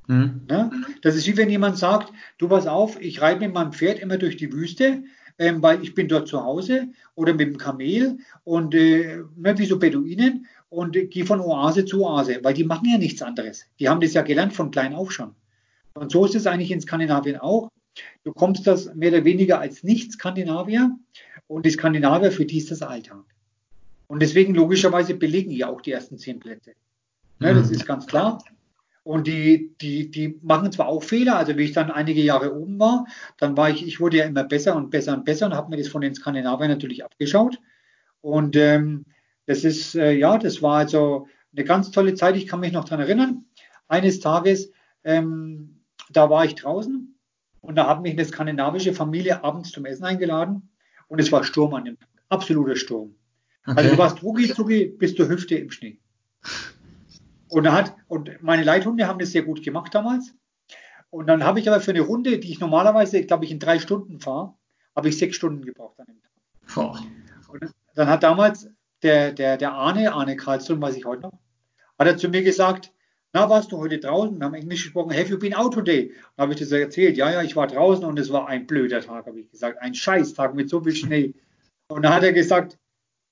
Mhm. Ne? Das ist wie wenn jemand sagt, du pass auf, ich reite mit meinem Pferd immer durch die Wüste, ähm, weil ich bin dort zu Hause oder mit dem Kamel und äh, ne, wie so Beduinen und äh, gehe von Oase zu Oase, weil die machen ja nichts anderes. Die haben das ja gelernt von klein auf schon. Und so ist es eigentlich in Skandinavien auch. Du kommst das mehr oder weniger als Nicht-Skandinavier und die Skandinavier, für die ist das Alltag. Und deswegen logischerweise belegen die auch die ersten zehn Plätze. Ne, das mhm. ist ganz klar. Und die, die, die machen zwar auch Fehler, also wie ich dann einige Jahre oben war, dann war ich, ich wurde ja immer besser und besser und besser und habe mir das von den Skandinaviern natürlich abgeschaut. Und ähm, das ist, äh, ja, das war also eine ganz tolle Zeit. Ich kann mich noch daran erinnern. Eines Tages, ähm, da war ich draußen und da hat mich eine skandinavische Familie abends zum Essen eingeladen und es war Sturm an dem Tag. Absoluter Sturm. Okay. Also du warst rucki zucki bis zur Hüfte im Schnee. Und, hat, und meine Leithunde haben das sehr gut gemacht damals. Und dann habe ich aber für eine Runde, die ich normalerweise, glaube ich, in drei Stunden fahre, habe ich sechs Stunden gebraucht an dem Tag. Und dann hat damals der, der, der Arne, Arne Karlström, weiß ich heute noch, hat er zu mir gesagt, na, warst du heute draußen? Wir haben Englisch gesprochen, have you been out today? Und habe ich das erzählt, ja, ja, ich war draußen und es war ein blöder Tag, habe ich gesagt, ein Scheißtag mit so viel Schnee. Und dann hat er gesagt,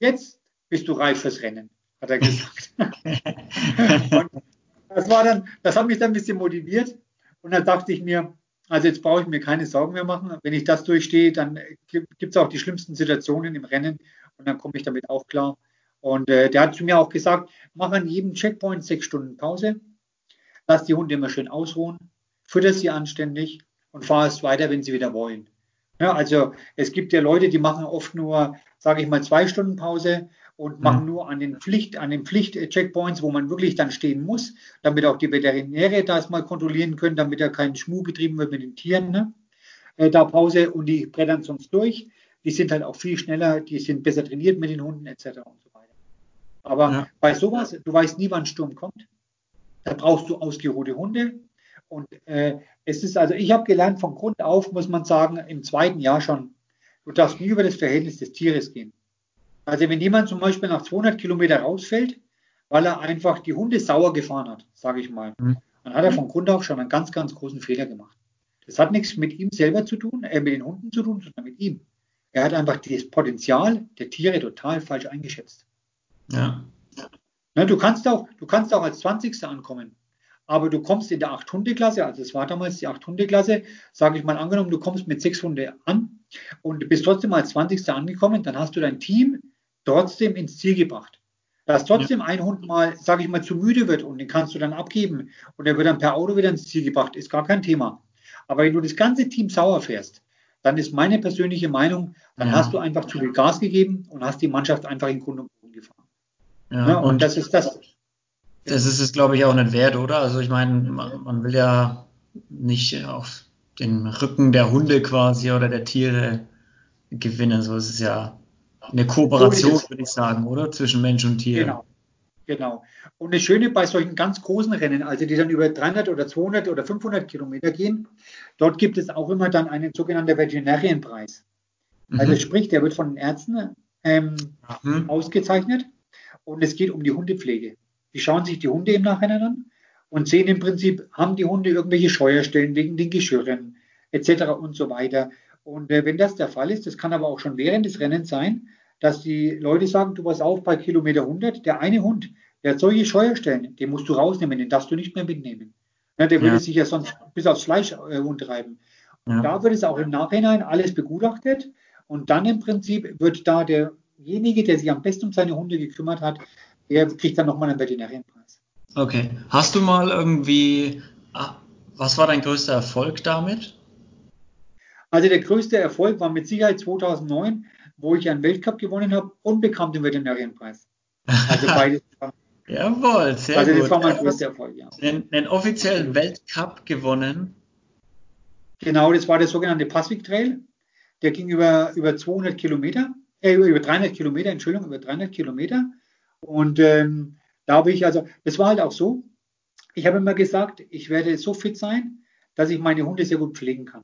jetzt bist du reif fürs Rennen, hat er gesagt. das war dann, das hat mich dann ein bisschen motiviert. Und dann dachte ich mir, also jetzt brauche ich mir keine Sorgen mehr machen. Wenn ich das durchstehe, dann gibt es auch die schlimmsten Situationen im Rennen und dann komme ich damit auch klar. Und äh, der hat zu mir auch gesagt, mach an jedem Checkpoint sechs Stunden Pause, lass die Hunde immer schön ausruhen, fütter sie anständig und fahr es weiter, wenn sie wieder wollen. Ja, also es gibt ja Leute, die machen oft nur, sage ich mal, zwei Stunden Pause und machen mhm. nur an den Pflicht, an den Pflicht-Checkpoints, wo man wirklich dann stehen muss, damit auch die Veterinäre das mal kontrollieren können, damit da kein Schmuh getrieben wird mit den Tieren. Ne? äh, da Pause und die brettern sonst durch. Die sind halt auch viel schneller, die sind besser trainiert mit den Hunden etc. und so weiter. Aber ja. bei sowas, du weißt nie, wann Sturm kommt. Da brauchst du ausgeruhte Hunde. Und äh, es ist also, ich habe gelernt, von Grund auf muss man sagen, im zweiten Jahr schon, du darfst nie über das Verhältnis des Tieres gehen. Also wenn jemand zum Beispiel nach 200 Kilometer rausfällt, weil er einfach die Hunde sauer gefahren hat, sage ich mal, mhm. dann hat er von Grund auf schon einen ganz, ganz großen Fehler gemacht. Das hat nichts mit ihm selber zu tun, äh, mit den Hunden zu tun, sondern mit ihm. Er hat einfach das Potenzial der Tiere total falsch eingeschätzt. Ja. Na, du kannst auch, du kannst auch als 20. ankommen. Aber du kommst in der 8-Hunde-Klasse, also es war damals die 8-Hunde-Klasse, sage ich mal angenommen, du kommst mit 6 Hunde an und bist trotzdem als 20. angekommen, dann hast du dein Team trotzdem ins Ziel gebracht. Dass trotzdem ja. ein Hund mal, sage ich mal, zu müde wird und den kannst du dann abgeben und er wird dann per Auto wieder ins Ziel gebracht, ist gar kein Thema. Aber wenn du das ganze Team sauer fährst, dann ist meine persönliche Meinung, dann ja. hast du einfach zu viel Gas gegeben und hast die Mannschaft einfach in Grund und Boden gefahren. Ja, ja und, und, das ist das. Das ist es, glaube ich, auch nicht wert, oder? Also ich meine, man, man will ja nicht auf den Rücken der Hunde quasi oder der Tiere gewinnen. So ist es ja eine Kooperation, würde ich sagen, oder? Zwischen Mensch und Tier. Genau. Genau. Und das Schöne bei solchen ganz großen Rennen, also die dann über 300 oder 200 oder 500 Kilometer gehen, dort gibt es auch immer dann einen sogenannten Veterinarienpreis. Mhm. Also sprich, der wird von den Ärzten ähm, mhm. ausgezeichnet und es geht um die Hundepflege. Die schauen sich die Hunde im Nachhinein an und sehen im Prinzip, haben die Hunde irgendwelche Scheuerstellen wegen den Geschirren etc. und so weiter. Und äh, wenn das der Fall ist, das kann aber auch schon während des Rennens sein, dass die Leute sagen, du pass auf, bei Kilometer 100, der eine Hund, der hat solche Scheuerstellen, den musst du rausnehmen, den darfst du nicht mehr mitnehmen. Ja, der ja. würde sich ja sonst bis aufs Fleisch äh, umtreiben. Ja. Da wird es auch im Nachhinein alles begutachtet und dann im Prinzip wird da derjenige, der sich am besten um seine Hunde gekümmert hat, der kriegt dann nochmal einen Veterinärienpreis. Okay. Hast du mal irgendwie, ah, was war dein größter Erfolg damit? Also der größte Erfolg war mit Sicherheit 2009, wo ich einen Weltcup gewonnen habe und bekam den Veterinärienpreis. Also beides. Jawohl, sehr also gut. Also das war mein größter Erfolg, ja. Den, den offiziellen Weltcup gewonnen. Genau, das war der sogenannte Passwick Trail. Der ging über, über 200 Kilometer, äh, über 300 Kilometer, Entschuldigung, über 300 Kilometer. Und ähm, da habe ich, also, das war halt auch so. Ich habe immer gesagt, ich werde so fit sein, dass ich meine Hunde sehr gut pflegen kann.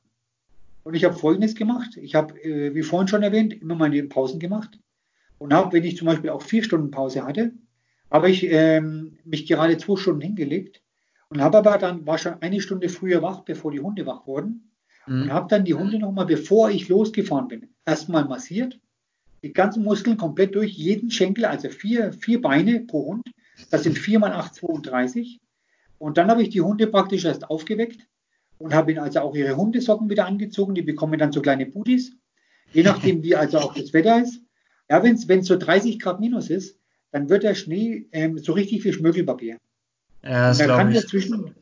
Und ich habe Folgendes gemacht. Ich habe, äh, wie vorhin schon erwähnt, immer meine Pausen gemacht. Und habe, wenn ich zum Beispiel auch vier Stunden Pause hatte, habe ich ähm, mich gerade zwei Stunden hingelegt und habe aber dann, war schon eine Stunde früher wach, bevor die Hunde wach wurden. Mhm. Und habe dann die Hunde nochmal, bevor ich losgefahren bin, erstmal massiert. Die ganzen Muskeln komplett durch, jeden Schenkel, also vier, vier Beine pro Hund. Das sind 4 mal 8, 32. Und dann habe ich die Hunde praktisch erst aufgeweckt und habe ihnen also auch ihre Hundesocken wieder angezogen. Die bekommen dann so kleine Booties, je nachdem, wie also auch das Wetter ist. Ja, wenn es so 30 Grad minus ist, dann wird der Schnee ähm, so richtig wie Schmirgelpapier. Ja, das und da kann der zwischen,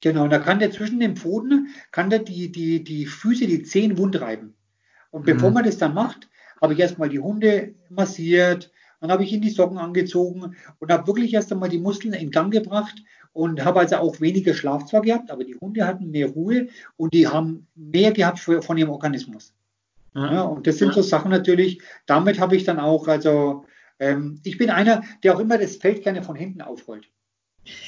genau, da kann der zwischen den Pfoten, kann der die, die, die Füße, die Zehen wund reiben. Und bevor mhm. man das dann macht, habe ich erstmal die Hunde massiert, dann habe ich ihnen die Socken angezogen und habe wirklich erst einmal die Muskeln in Gang gebracht und habe also auch weniger Schlaf zwar gehabt, aber die Hunde hatten mehr Ruhe und die haben mehr gehabt für, von ihrem Organismus. Ja. ja und das sind ja. so Sachen natürlich, damit habe ich dann auch, also ähm, ich bin einer, der auch immer das Feld gerne von hinten aufrollt.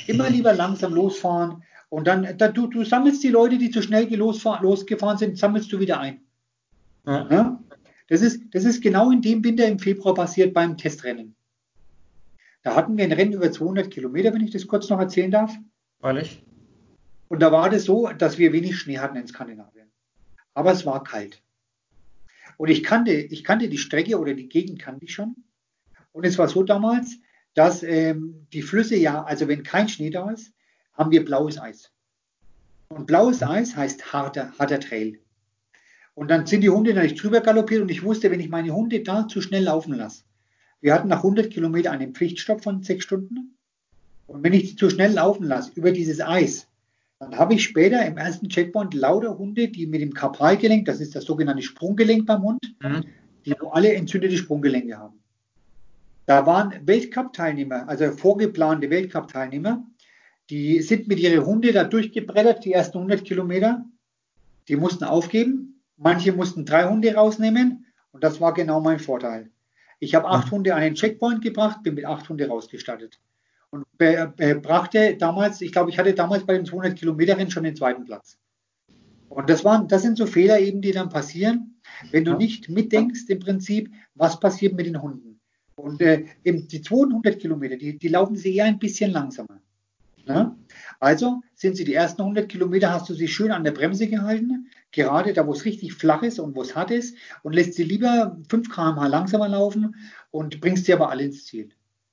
Immer lieber langsam losfahren und dann, da, du, du sammelst die Leute, die zu schnell losgefahren sind, sammelst du wieder ein. Ja. ja. Das, ist, das ist genau in dem Winter im Februar passiert beim Testrennen. Da hatten wir ein Rennen über 200 Kilometer, wenn ich das kurz noch erzählen darf. Freilich. Und da war das so, dass wir wenig Schnee hatten in Skandinavien. Aber es war kalt. Und ich kannte, ich kannte die Strecke oder die Gegend kannte ich schon. Und es war so damals, dass ähm, die Flüsse ja, also wenn kein Schnee da ist, haben wir blaues Eis. Und blaues Eis heißt harter, harter Trail. Und dann sind die Hunde da nicht drüber galoppiert und ich wusste, wenn ich meine Hunde da zu schnell laufen lasse, wir hatten nach 100 Kilometern einen Pflichtstopp von sechs Stunden. Und wenn ich die zu schnell laufen lasse über dieses Eis, dann habe ich später im ersten Checkpoint lauter Hunde, die mit dem Karpalgelenk, das ist das sogenannte Sprunggelenk beim Hund, mhm. die alle entzündete Sprunggelenke haben. Da waren Weltcup-Teilnehmer, also vorgeplante Weltcup-Teilnehmer, die sind mit ihren Hunden da durchgebrettert, die ersten 100 Kilometer. die mussten aufgeben. Manche mussten drei Hunde rausnehmen und das war genau mein Vorteil. Ich habe acht Hunde an den Checkpoint gebracht, bin mit acht Hunde rausgestattet und brachte damals, ich glaube, ich hatte damals bei den 200 Kilometern schon den zweiten Platz. Und das waren, das sind so Fehler eben, die dann passieren, wenn du nicht mitdenkst im Prinzip, was passiert mit den Hunden. Und äh, die 200 Kilometer, die, die laufen sie eher ein bisschen langsamer. Ne? Also sind sie die ersten 100 Kilometer, hast du sie schön an der Bremse gehalten, gerade da, wo es richtig flach ist und wo es hart ist, und lässt sie lieber 5 km/h langsamer laufen und bringst sie aber alle ins Ziel.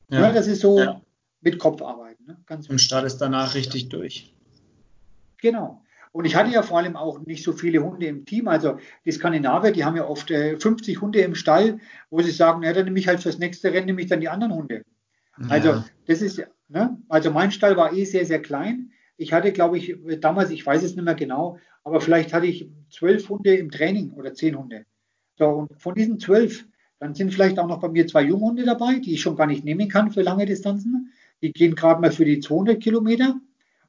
Ja. Ne? Das ist so ja. mit Kopf arbeiten. Ne? Ganz und startest danach richtig durch. Genau. Und ich hatte ja vor allem auch nicht so viele Hunde im Team. Also die Skandinavier, die haben ja oft äh, 50 Hunde im Stall, wo sie sagen, ja, dann nehme ich halt fürs nächste Rennen, nehme ich dann die anderen Hunde. Ja. Also das ist, ne? also mein Stall war eh sehr, sehr klein. Ich hatte, glaube ich, damals, ich weiß es nicht mehr genau, aber vielleicht hatte ich zwölf Hunde im Training oder zehn Hunde. So, und von diesen zwölf, dann sind vielleicht auch noch bei mir zwei Junghunde dabei, die ich schon gar nicht nehmen kann für lange Distanzen. Die gehen gerade mal für die 200 Kilometer.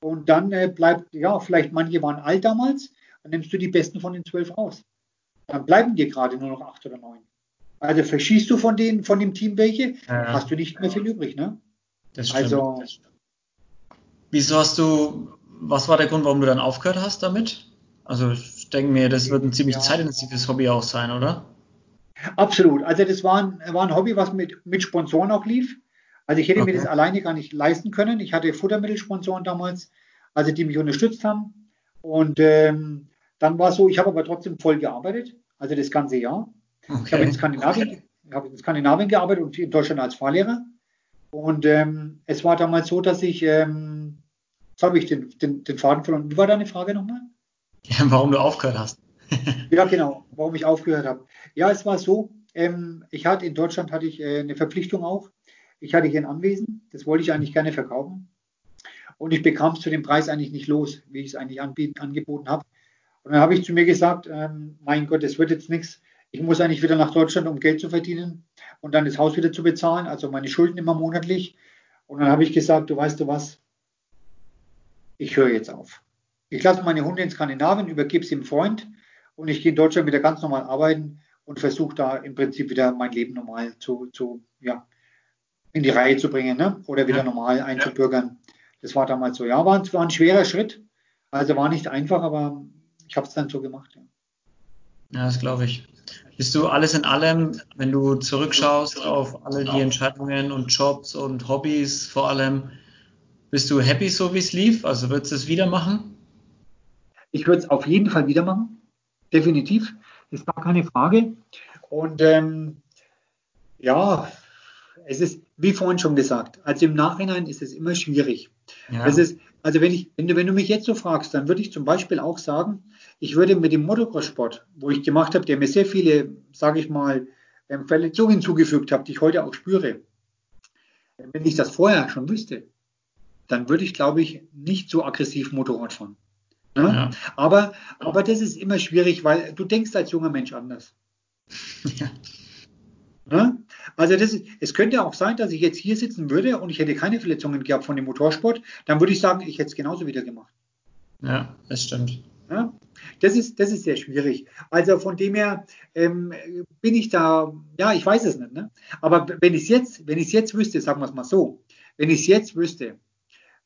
Und dann äh, bleibt, ja, vielleicht manche waren alt damals, dann nimmst du die besten von den zwölf raus. Dann bleiben dir gerade nur noch acht oder neun. Also verschießt du von denen, von dem Team welche, ja. hast du nicht mehr viel übrig, ne? Das stimmt. Also, Wieso hast du, was war der Grund, warum du dann aufgehört hast damit? Also ich denke mir, das wird ein ziemlich ja. zeitintensives Hobby auch sein, oder? Absolut. Also das war ein, war ein Hobby, was mit, mit Sponsoren auch lief. Also ich hätte okay. mir das alleine gar nicht leisten können. Ich hatte Futtermittelsponsoren damals, also die mich unterstützt haben. Und ähm, dann war es so, ich habe aber trotzdem voll gearbeitet, also das ganze Jahr. Okay. Ich habe in Skandinavien, okay. ich habe in Skandinavien gearbeitet und in Deutschland als Fahrlehrer. Und ähm, es war damals so, dass ich, ähm, jetzt habe ich den, den, den Faden verloren. Wie war deine Frage nochmal? Warum du aufgehört hast. ja, genau, warum ich aufgehört habe. Ja, es war so, ähm, ich hatte in Deutschland hatte ich äh, eine Verpflichtung auch ich hatte hier ein Anwesen, das wollte ich eigentlich gerne verkaufen. Und ich bekam es zu dem Preis eigentlich nicht los, wie ich es eigentlich anbieten, angeboten habe. Und dann habe ich zu mir gesagt, ähm, mein Gott, das wird jetzt nichts. Ich muss eigentlich wieder nach Deutschland, um Geld zu verdienen und dann das Haus wieder zu bezahlen, also meine Schulden immer monatlich. Und dann habe ich gesagt, du weißt du was, ich höre jetzt auf. Ich lasse meine Hunde in Skandinavien, übergebe sie dem Freund und ich gehe in Deutschland wieder ganz normal arbeiten und versuche da im Prinzip wieder mein Leben normal zu, zu ja, in die Reihe zu bringen ne? oder wieder ja. normal einzubürgern. Das war damals so. Ja, war, war ein schwerer Schritt. Also war nicht einfach, aber ich habe es dann so gemacht. Ja. ja, das glaube ich. Bist du alles in allem, wenn du zurückschaust auf alle die Entscheidungen und Jobs und Hobbys vor allem, bist du happy so wie es lief? Also würdest du es wieder machen? Ich würde es auf jeden Fall wieder machen. Definitiv. Ist gar keine Frage. Und ähm, ja, es ist, wie vorhin schon gesagt, also im Nachhinein ist es immer schwierig. Ja. Das ist, also wenn ich, wenn du, wenn du mich jetzt so fragst, dann würde ich zum Beispiel auch sagen, ich würde mit dem Motocross-Sport, wo ich gemacht habe, der mir sehr viele, sage ich mal, ähm, Verletzungen hinzugefügt hat, die ich heute auch spüre. Wenn ich das vorher schon wüsste, dann würde ich, glaube ich, nicht so aggressiv Motorrad fahren. Ne? Ja. Aber, aber das ist immer schwierig, weil du denkst als junger Mensch anders. Ja. Ne? Also das, es könnte auch sein, dass ich jetzt hier sitzen würde und ich hätte keine Verletzungen gehabt von dem Motorsport, dann würde ich sagen, ich hätte es genauso wieder gemacht. Ja, das stimmt. Ja? Das ist, das ist sehr schwierig. Also von dem her ähm, bin ich da, ja, ich weiß es nicht. Ne? Aber wenn ich es jetzt, wenn ich es jetzt wüsste, sagen wir es mal so, wenn ich es jetzt wüsste,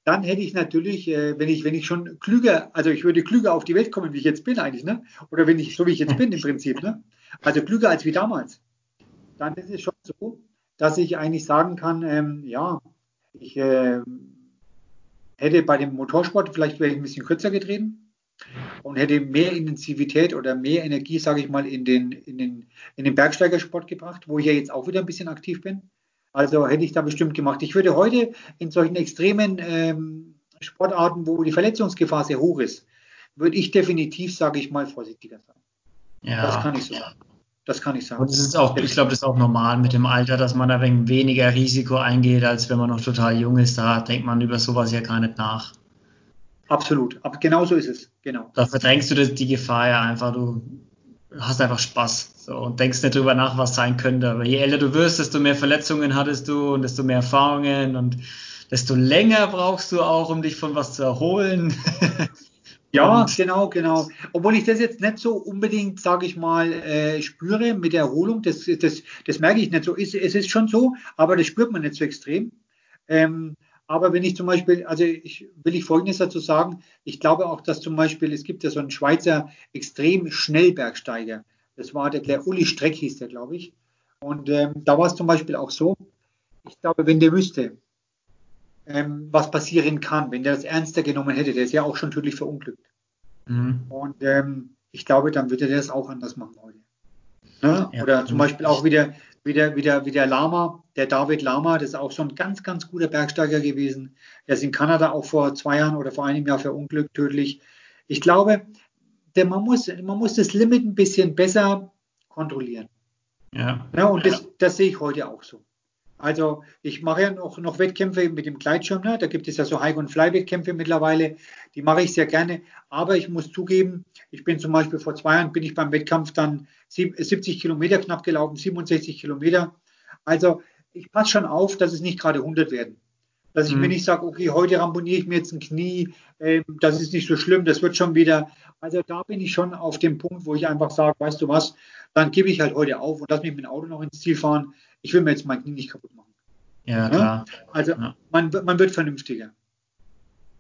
dann hätte ich natürlich, äh, wenn ich, wenn ich schon klüger, also ich würde klüger auf die Welt kommen, wie ich jetzt bin eigentlich, ne? Oder wenn ich, so wie ich jetzt bin im Prinzip, ne? Also klüger als wie damals dann ist es schon so, dass ich eigentlich sagen kann, ähm, ja, ich äh, hätte bei dem Motorsport vielleicht wäre ich ein bisschen kürzer getreten und hätte mehr Intensivität oder mehr Energie, sage ich mal, in den, in, den, in den Bergsteigersport gebracht, wo ich ja jetzt auch wieder ein bisschen aktiv bin. Also hätte ich da bestimmt gemacht. Ich würde heute in solchen extremen ähm, Sportarten, wo die Verletzungsgefahr sehr hoch ist, würde ich definitiv, sage ich mal, vorsichtiger sein. Ja. Das kann ich so sagen. Das kann ich sagen. Und das ist auch, ich glaube, das ist auch normal mit dem Alter, dass man da wegen weniger Risiko eingeht, als wenn man noch total jung ist. Da denkt man über sowas ja gar nicht nach. Absolut. Aber genau so ist es. Genau. Da verdrängst du die Gefahr ja einfach. Du hast einfach Spaß so, und denkst nicht drüber nach, was sein könnte. Aber je älter du wirst, desto mehr Verletzungen hattest du und desto mehr Erfahrungen und desto länger brauchst du auch, um dich von was zu erholen. Ja, genau, genau. Obwohl ich das jetzt nicht so unbedingt, sage ich mal, äh, spüre mit der Erholung, das, das, das merke ich nicht so. Es, es ist schon so, aber das spürt man nicht so extrem. Ähm, aber wenn ich zum Beispiel, also ich will ich Folgendes dazu sagen, ich glaube auch, dass zum Beispiel, es gibt ja so einen Schweizer extrem Schnellbergsteiger. Das war der, der Uli Streck hieß der, glaube ich. Und ähm, da war es zum Beispiel auch so, ich glaube, wenn der wüsste, ähm, was passieren kann, wenn der das ernster genommen hätte, der ist ja auch schon tödlich verunglückt. Mhm. Und ähm, ich glaube, dann würde der das auch anders machen heute. Ne? Ja. Oder zum Beispiel auch wieder, wieder, wieder, wieder Lama, der David Lama, das ist auch so ein ganz, ganz guter Bergsteiger gewesen. Der ist in Kanada auch vor zwei Jahren oder vor einem Jahr verunglückt, tödlich. Ich glaube, der, man, muss, man muss das Limit ein bisschen besser kontrollieren. Ja. ja und das, das sehe ich heute auch so. Also ich mache ja noch, noch Wettkämpfe mit dem Gleitschirm. Ne? Da gibt es ja so Hike- und Fly-Wettkämpfe mittlerweile. Die mache ich sehr gerne. Aber ich muss zugeben, ich bin zum Beispiel vor zwei Jahren bin ich beim Wettkampf dann 70 Kilometer knapp gelaufen, 67 Kilometer. Also ich passe schon auf, dass es nicht gerade 100 werden. Dass ich mhm. mir nicht sage, okay, heute ramponiere ich mir jetzt ein Knie, äh, das ist nicht so schlimm, das wird schon wieder. Also da bin ich schon auf dem Punkt, wo ich einfach sage, weißt du was, dann gebe ich halt heute auf und lass mich mit dem Auto noch ins Ziel fahren. Ich will mir jetzt mein Knie nicht kaputt machen. Ja, klar. Also ja. Man, man wird vernünftiger.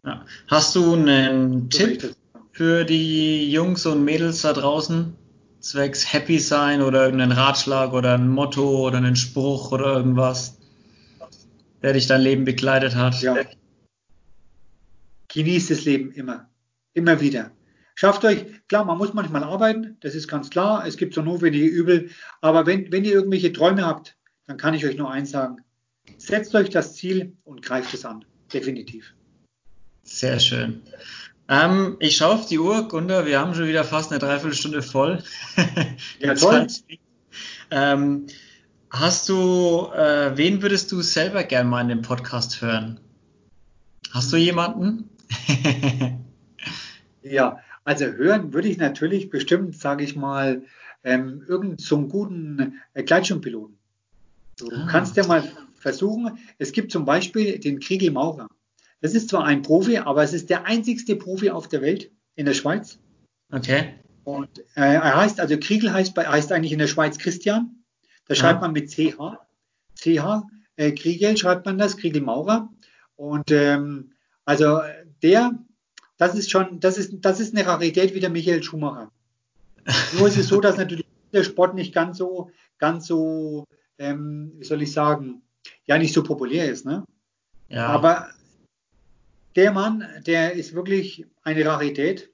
Ja. Hast du einen so Tipp für die Jungs und Mädels da draußen? Zwecks Happy sein oder irgendeinen Ratschlag oder ein Motto oder einen Spruch oder irgendwas, der dich dein Leben begleitet hat? Ja. Genießt das Leben immer. Immer wieder. Schafft euch, klar, man muss manchmal arbeiten, das ist ganz klar. Es gibt so notwendige Übel. Aber wenn, wenn ihr irgendwelche Träume habt, dann kann ich euch nur eins sagen. Setzt euch das Ziel und greift es an. Definitiv. Sehr schön. Ähm, ich schaue auf die Uhr, Gunda, wir haben schon wieder fast eine Dreiviertelstunde voll. ja, toll. Ähm, hast du, äh, wen würdest du selber gerne mal in dem Podcast hören? Hast du jemanden? ja, also hören würde ich natürlich bestimmt, sage ich mal, ähm, irgendeinen so guten äh, Gleitschirmpiloten. Du ah. kannst ja mal versuchen, es gibt zum Beispiel den Kriegel Maurer. Das ist zwar ein Profi, aber es ist der einzigste Profi auf der Welt in der Schweiz. Okay. Und äh, er heißt, also Kriegel heißt, heißt eigentlich in der Schweiz Christian. Da schreibt man mit CH. CH, äh, Kriegel schreibt man das, Kriegel Maurer. Und ähm, also der, das ist schon, das ist, das ist eine Rarität wie der Michael Schumacher. Nur ist es so, dass natürlich der Sport nicht ganz so, ganz so, ähm, wie soll ich sagen, ja nicht so populär ist. Ne? Ja. Aber der Mann, der ist wirklich eine Rarität.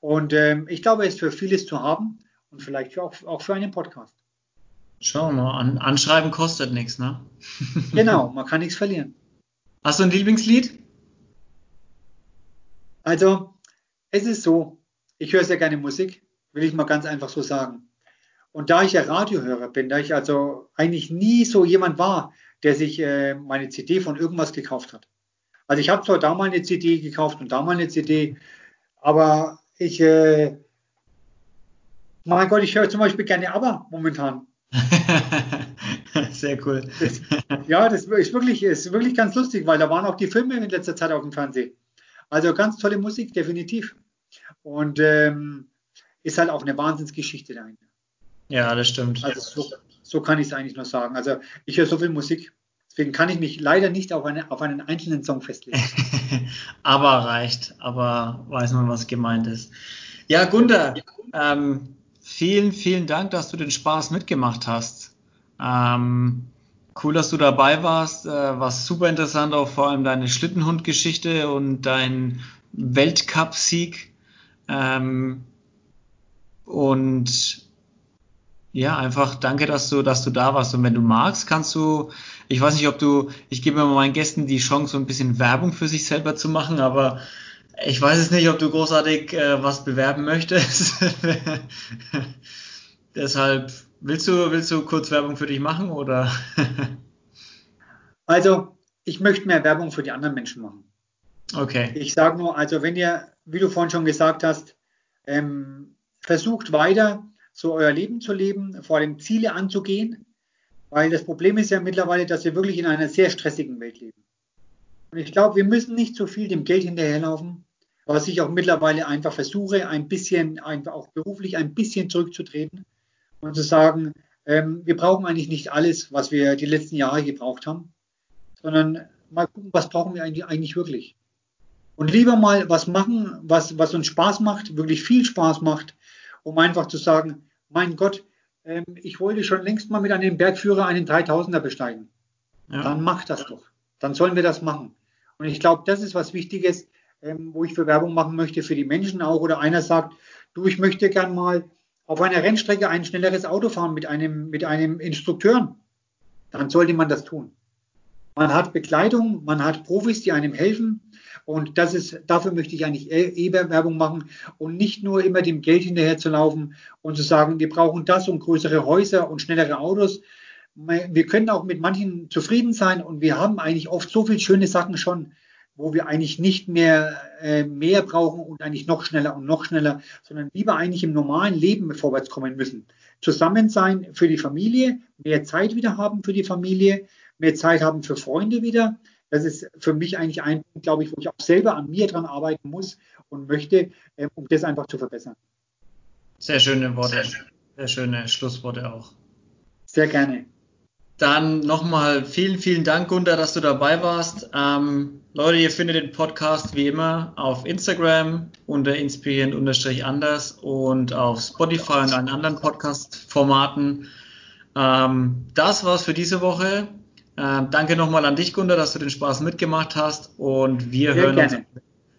Und ähm, ich glaube, er ist für vieles zu haben und vielleicht auch, auch für einen Podcast. Schauen wir mal, an, anschreiben kostet nichts, ne? genau, man kann nichts verlieren. Hast du ein Lieblingslied? Also, es ist so, ich höre sehr gerne Musik, will ich mal ganz einfach so sagen. Und da ich ja Radiohörer bin, da ich also eigentlich nie so jemand war, der sich äh, meine CD von irgendwas gekauft hat. Also ich habe zwar da mal eine CD gekauft und da mal eine CD, aber ich, äh, mein Gott, ich höre zum Beispiel gerne ABBA momentan. Sehr cool. Das, ja, das ist wirklich, ist wirklich ganz lustig, weil da waren auch die Filme in letzter Zeit auf dem Fernsehen. Also ganz tolle Musik, definitiv. Und ähm, ist halt auch eine Wahnsinnsgeschichte dahinter. Ja, das stimmt. Also so, so kann ich es eigentlich nur sagen. Also ich höre so viel Musik. Deswegen kann ich mich leider nicht auf, eine, auf einen einzelnen Song festlegen. aber reicht, aber weiß man, was gemeint ist. Ja, Gunther, ähm, vielen, vielen Dank, dass du den Spaß mitgemacht hast. Ähm, cool, dass du dabei warst. Äh, war super interessant, auch vor allem deine Schlittenhund-Geschichte und dein Weltcup-Sieg. Ähm, und ja, einfach danke, dass du, dass du da warst. Und wenn du magst, kannst du, ich weiß nicht, ob du, ich gebe immer meinen Gästen die Chance, so ein bisschen Werbung für sich selber zu machen, aber ich weiß es nicht, ob du großartig äh, was bewerben möchtest. Deshalb, willst du, willst du kurz Werbung für dich machen oder? also, ich möchte mehr Werbung für die anderen Menschen machen. Okay. Ich sage nur, also wenn ihr, wie du vorhin schon gesagt hast, ähm, versucht weiter so euer Leben zu leben, vor allem Ziele anzugehen, weil das Problem ist ja mittlerweile, dass wir wirklich in einer sehr stressigen Welt leben. Und ich glaube, wir müssen nicht so viel dem Geld hinterherlaufen, was ich auch mittlerweile einfach versuche, ein bisschen, einfach auch beruflich ein bisschen zurückzutreten und zu sagen, ähm, wir brauchen eigentlich nicht alles, was wir die letzten Jahre gebraucht haben, sondern mal gucken, was brauchen wir eigentlich, eigentlich wirklich. Und lieber mal was machen, was, was uns Spaß macht, wirklich viel Spaß macht, um einfach zu sagen, mein Gott, ähm, ich wollte schon längst mal mit einem Bergführer einen 3000er besteigen. Ja. Dann mach das doch. Dann sollen wir das machen. Und ich glaube, das ist was Wichtiges, ähm, wo ich für Werbung machen möchte, für die Menschen auch. Oder einer sagt, du, ich möchte gern mal auf einer Rennstrecke ein schnelleres Auto fahren mit einem, mit einem Instrukteur. Dann sollte man das tun. Man hat Begleitung, man hat Profis, die einem helfen. Und das ist, dafür möchte ich eigentlich eh, eh Werbung machen und nicht nur immer dem Geld hinterher zu laufen und zu sagen, wir brauchen das und größere Häuser und schnellere Autos. Wir können auch mit manchen zufrieden sein und wir haben eigentlich oft so viele schöne Sachen schon, wo wir eigentlich nicht mehr äh, mehr brauchen und eigentlich noch schneller und noch schneller, sondern lieber eigentlich im normalen Leben vorwärts kommen müssen. Zusammen sein für die Familie, mehr Zeit wieder haben für die Familie, mehr Zeit haben für Freunde wieder. Das ist für mich eigentlich ein Punkt, glaube ich, wo ich auch selber an mir dran arbeiten muss und möchte, äh, um das einfach zu verbessern. Sehr schöne Worte, sehr schöne Schlussworte auch. Sehr gerne. Dann nochmal vielen, vielen Dank, Gunter, dass du dabei warst. Ähm, Leute, ihr findet den Podcast wie immer auf Instagram unter inspirierend-anders und auf Spotify und allen anderen Podcast-Formaten. Ähm, das war's für diese Woche. Ähm, danke nochmal an dich, Gunter, dass du den Spaß mitgemacht hast und wir hören, uns,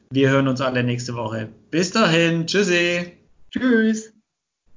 wir hören uns alle nächste Woche. Bis dahin. Tschüssi. Tschüss.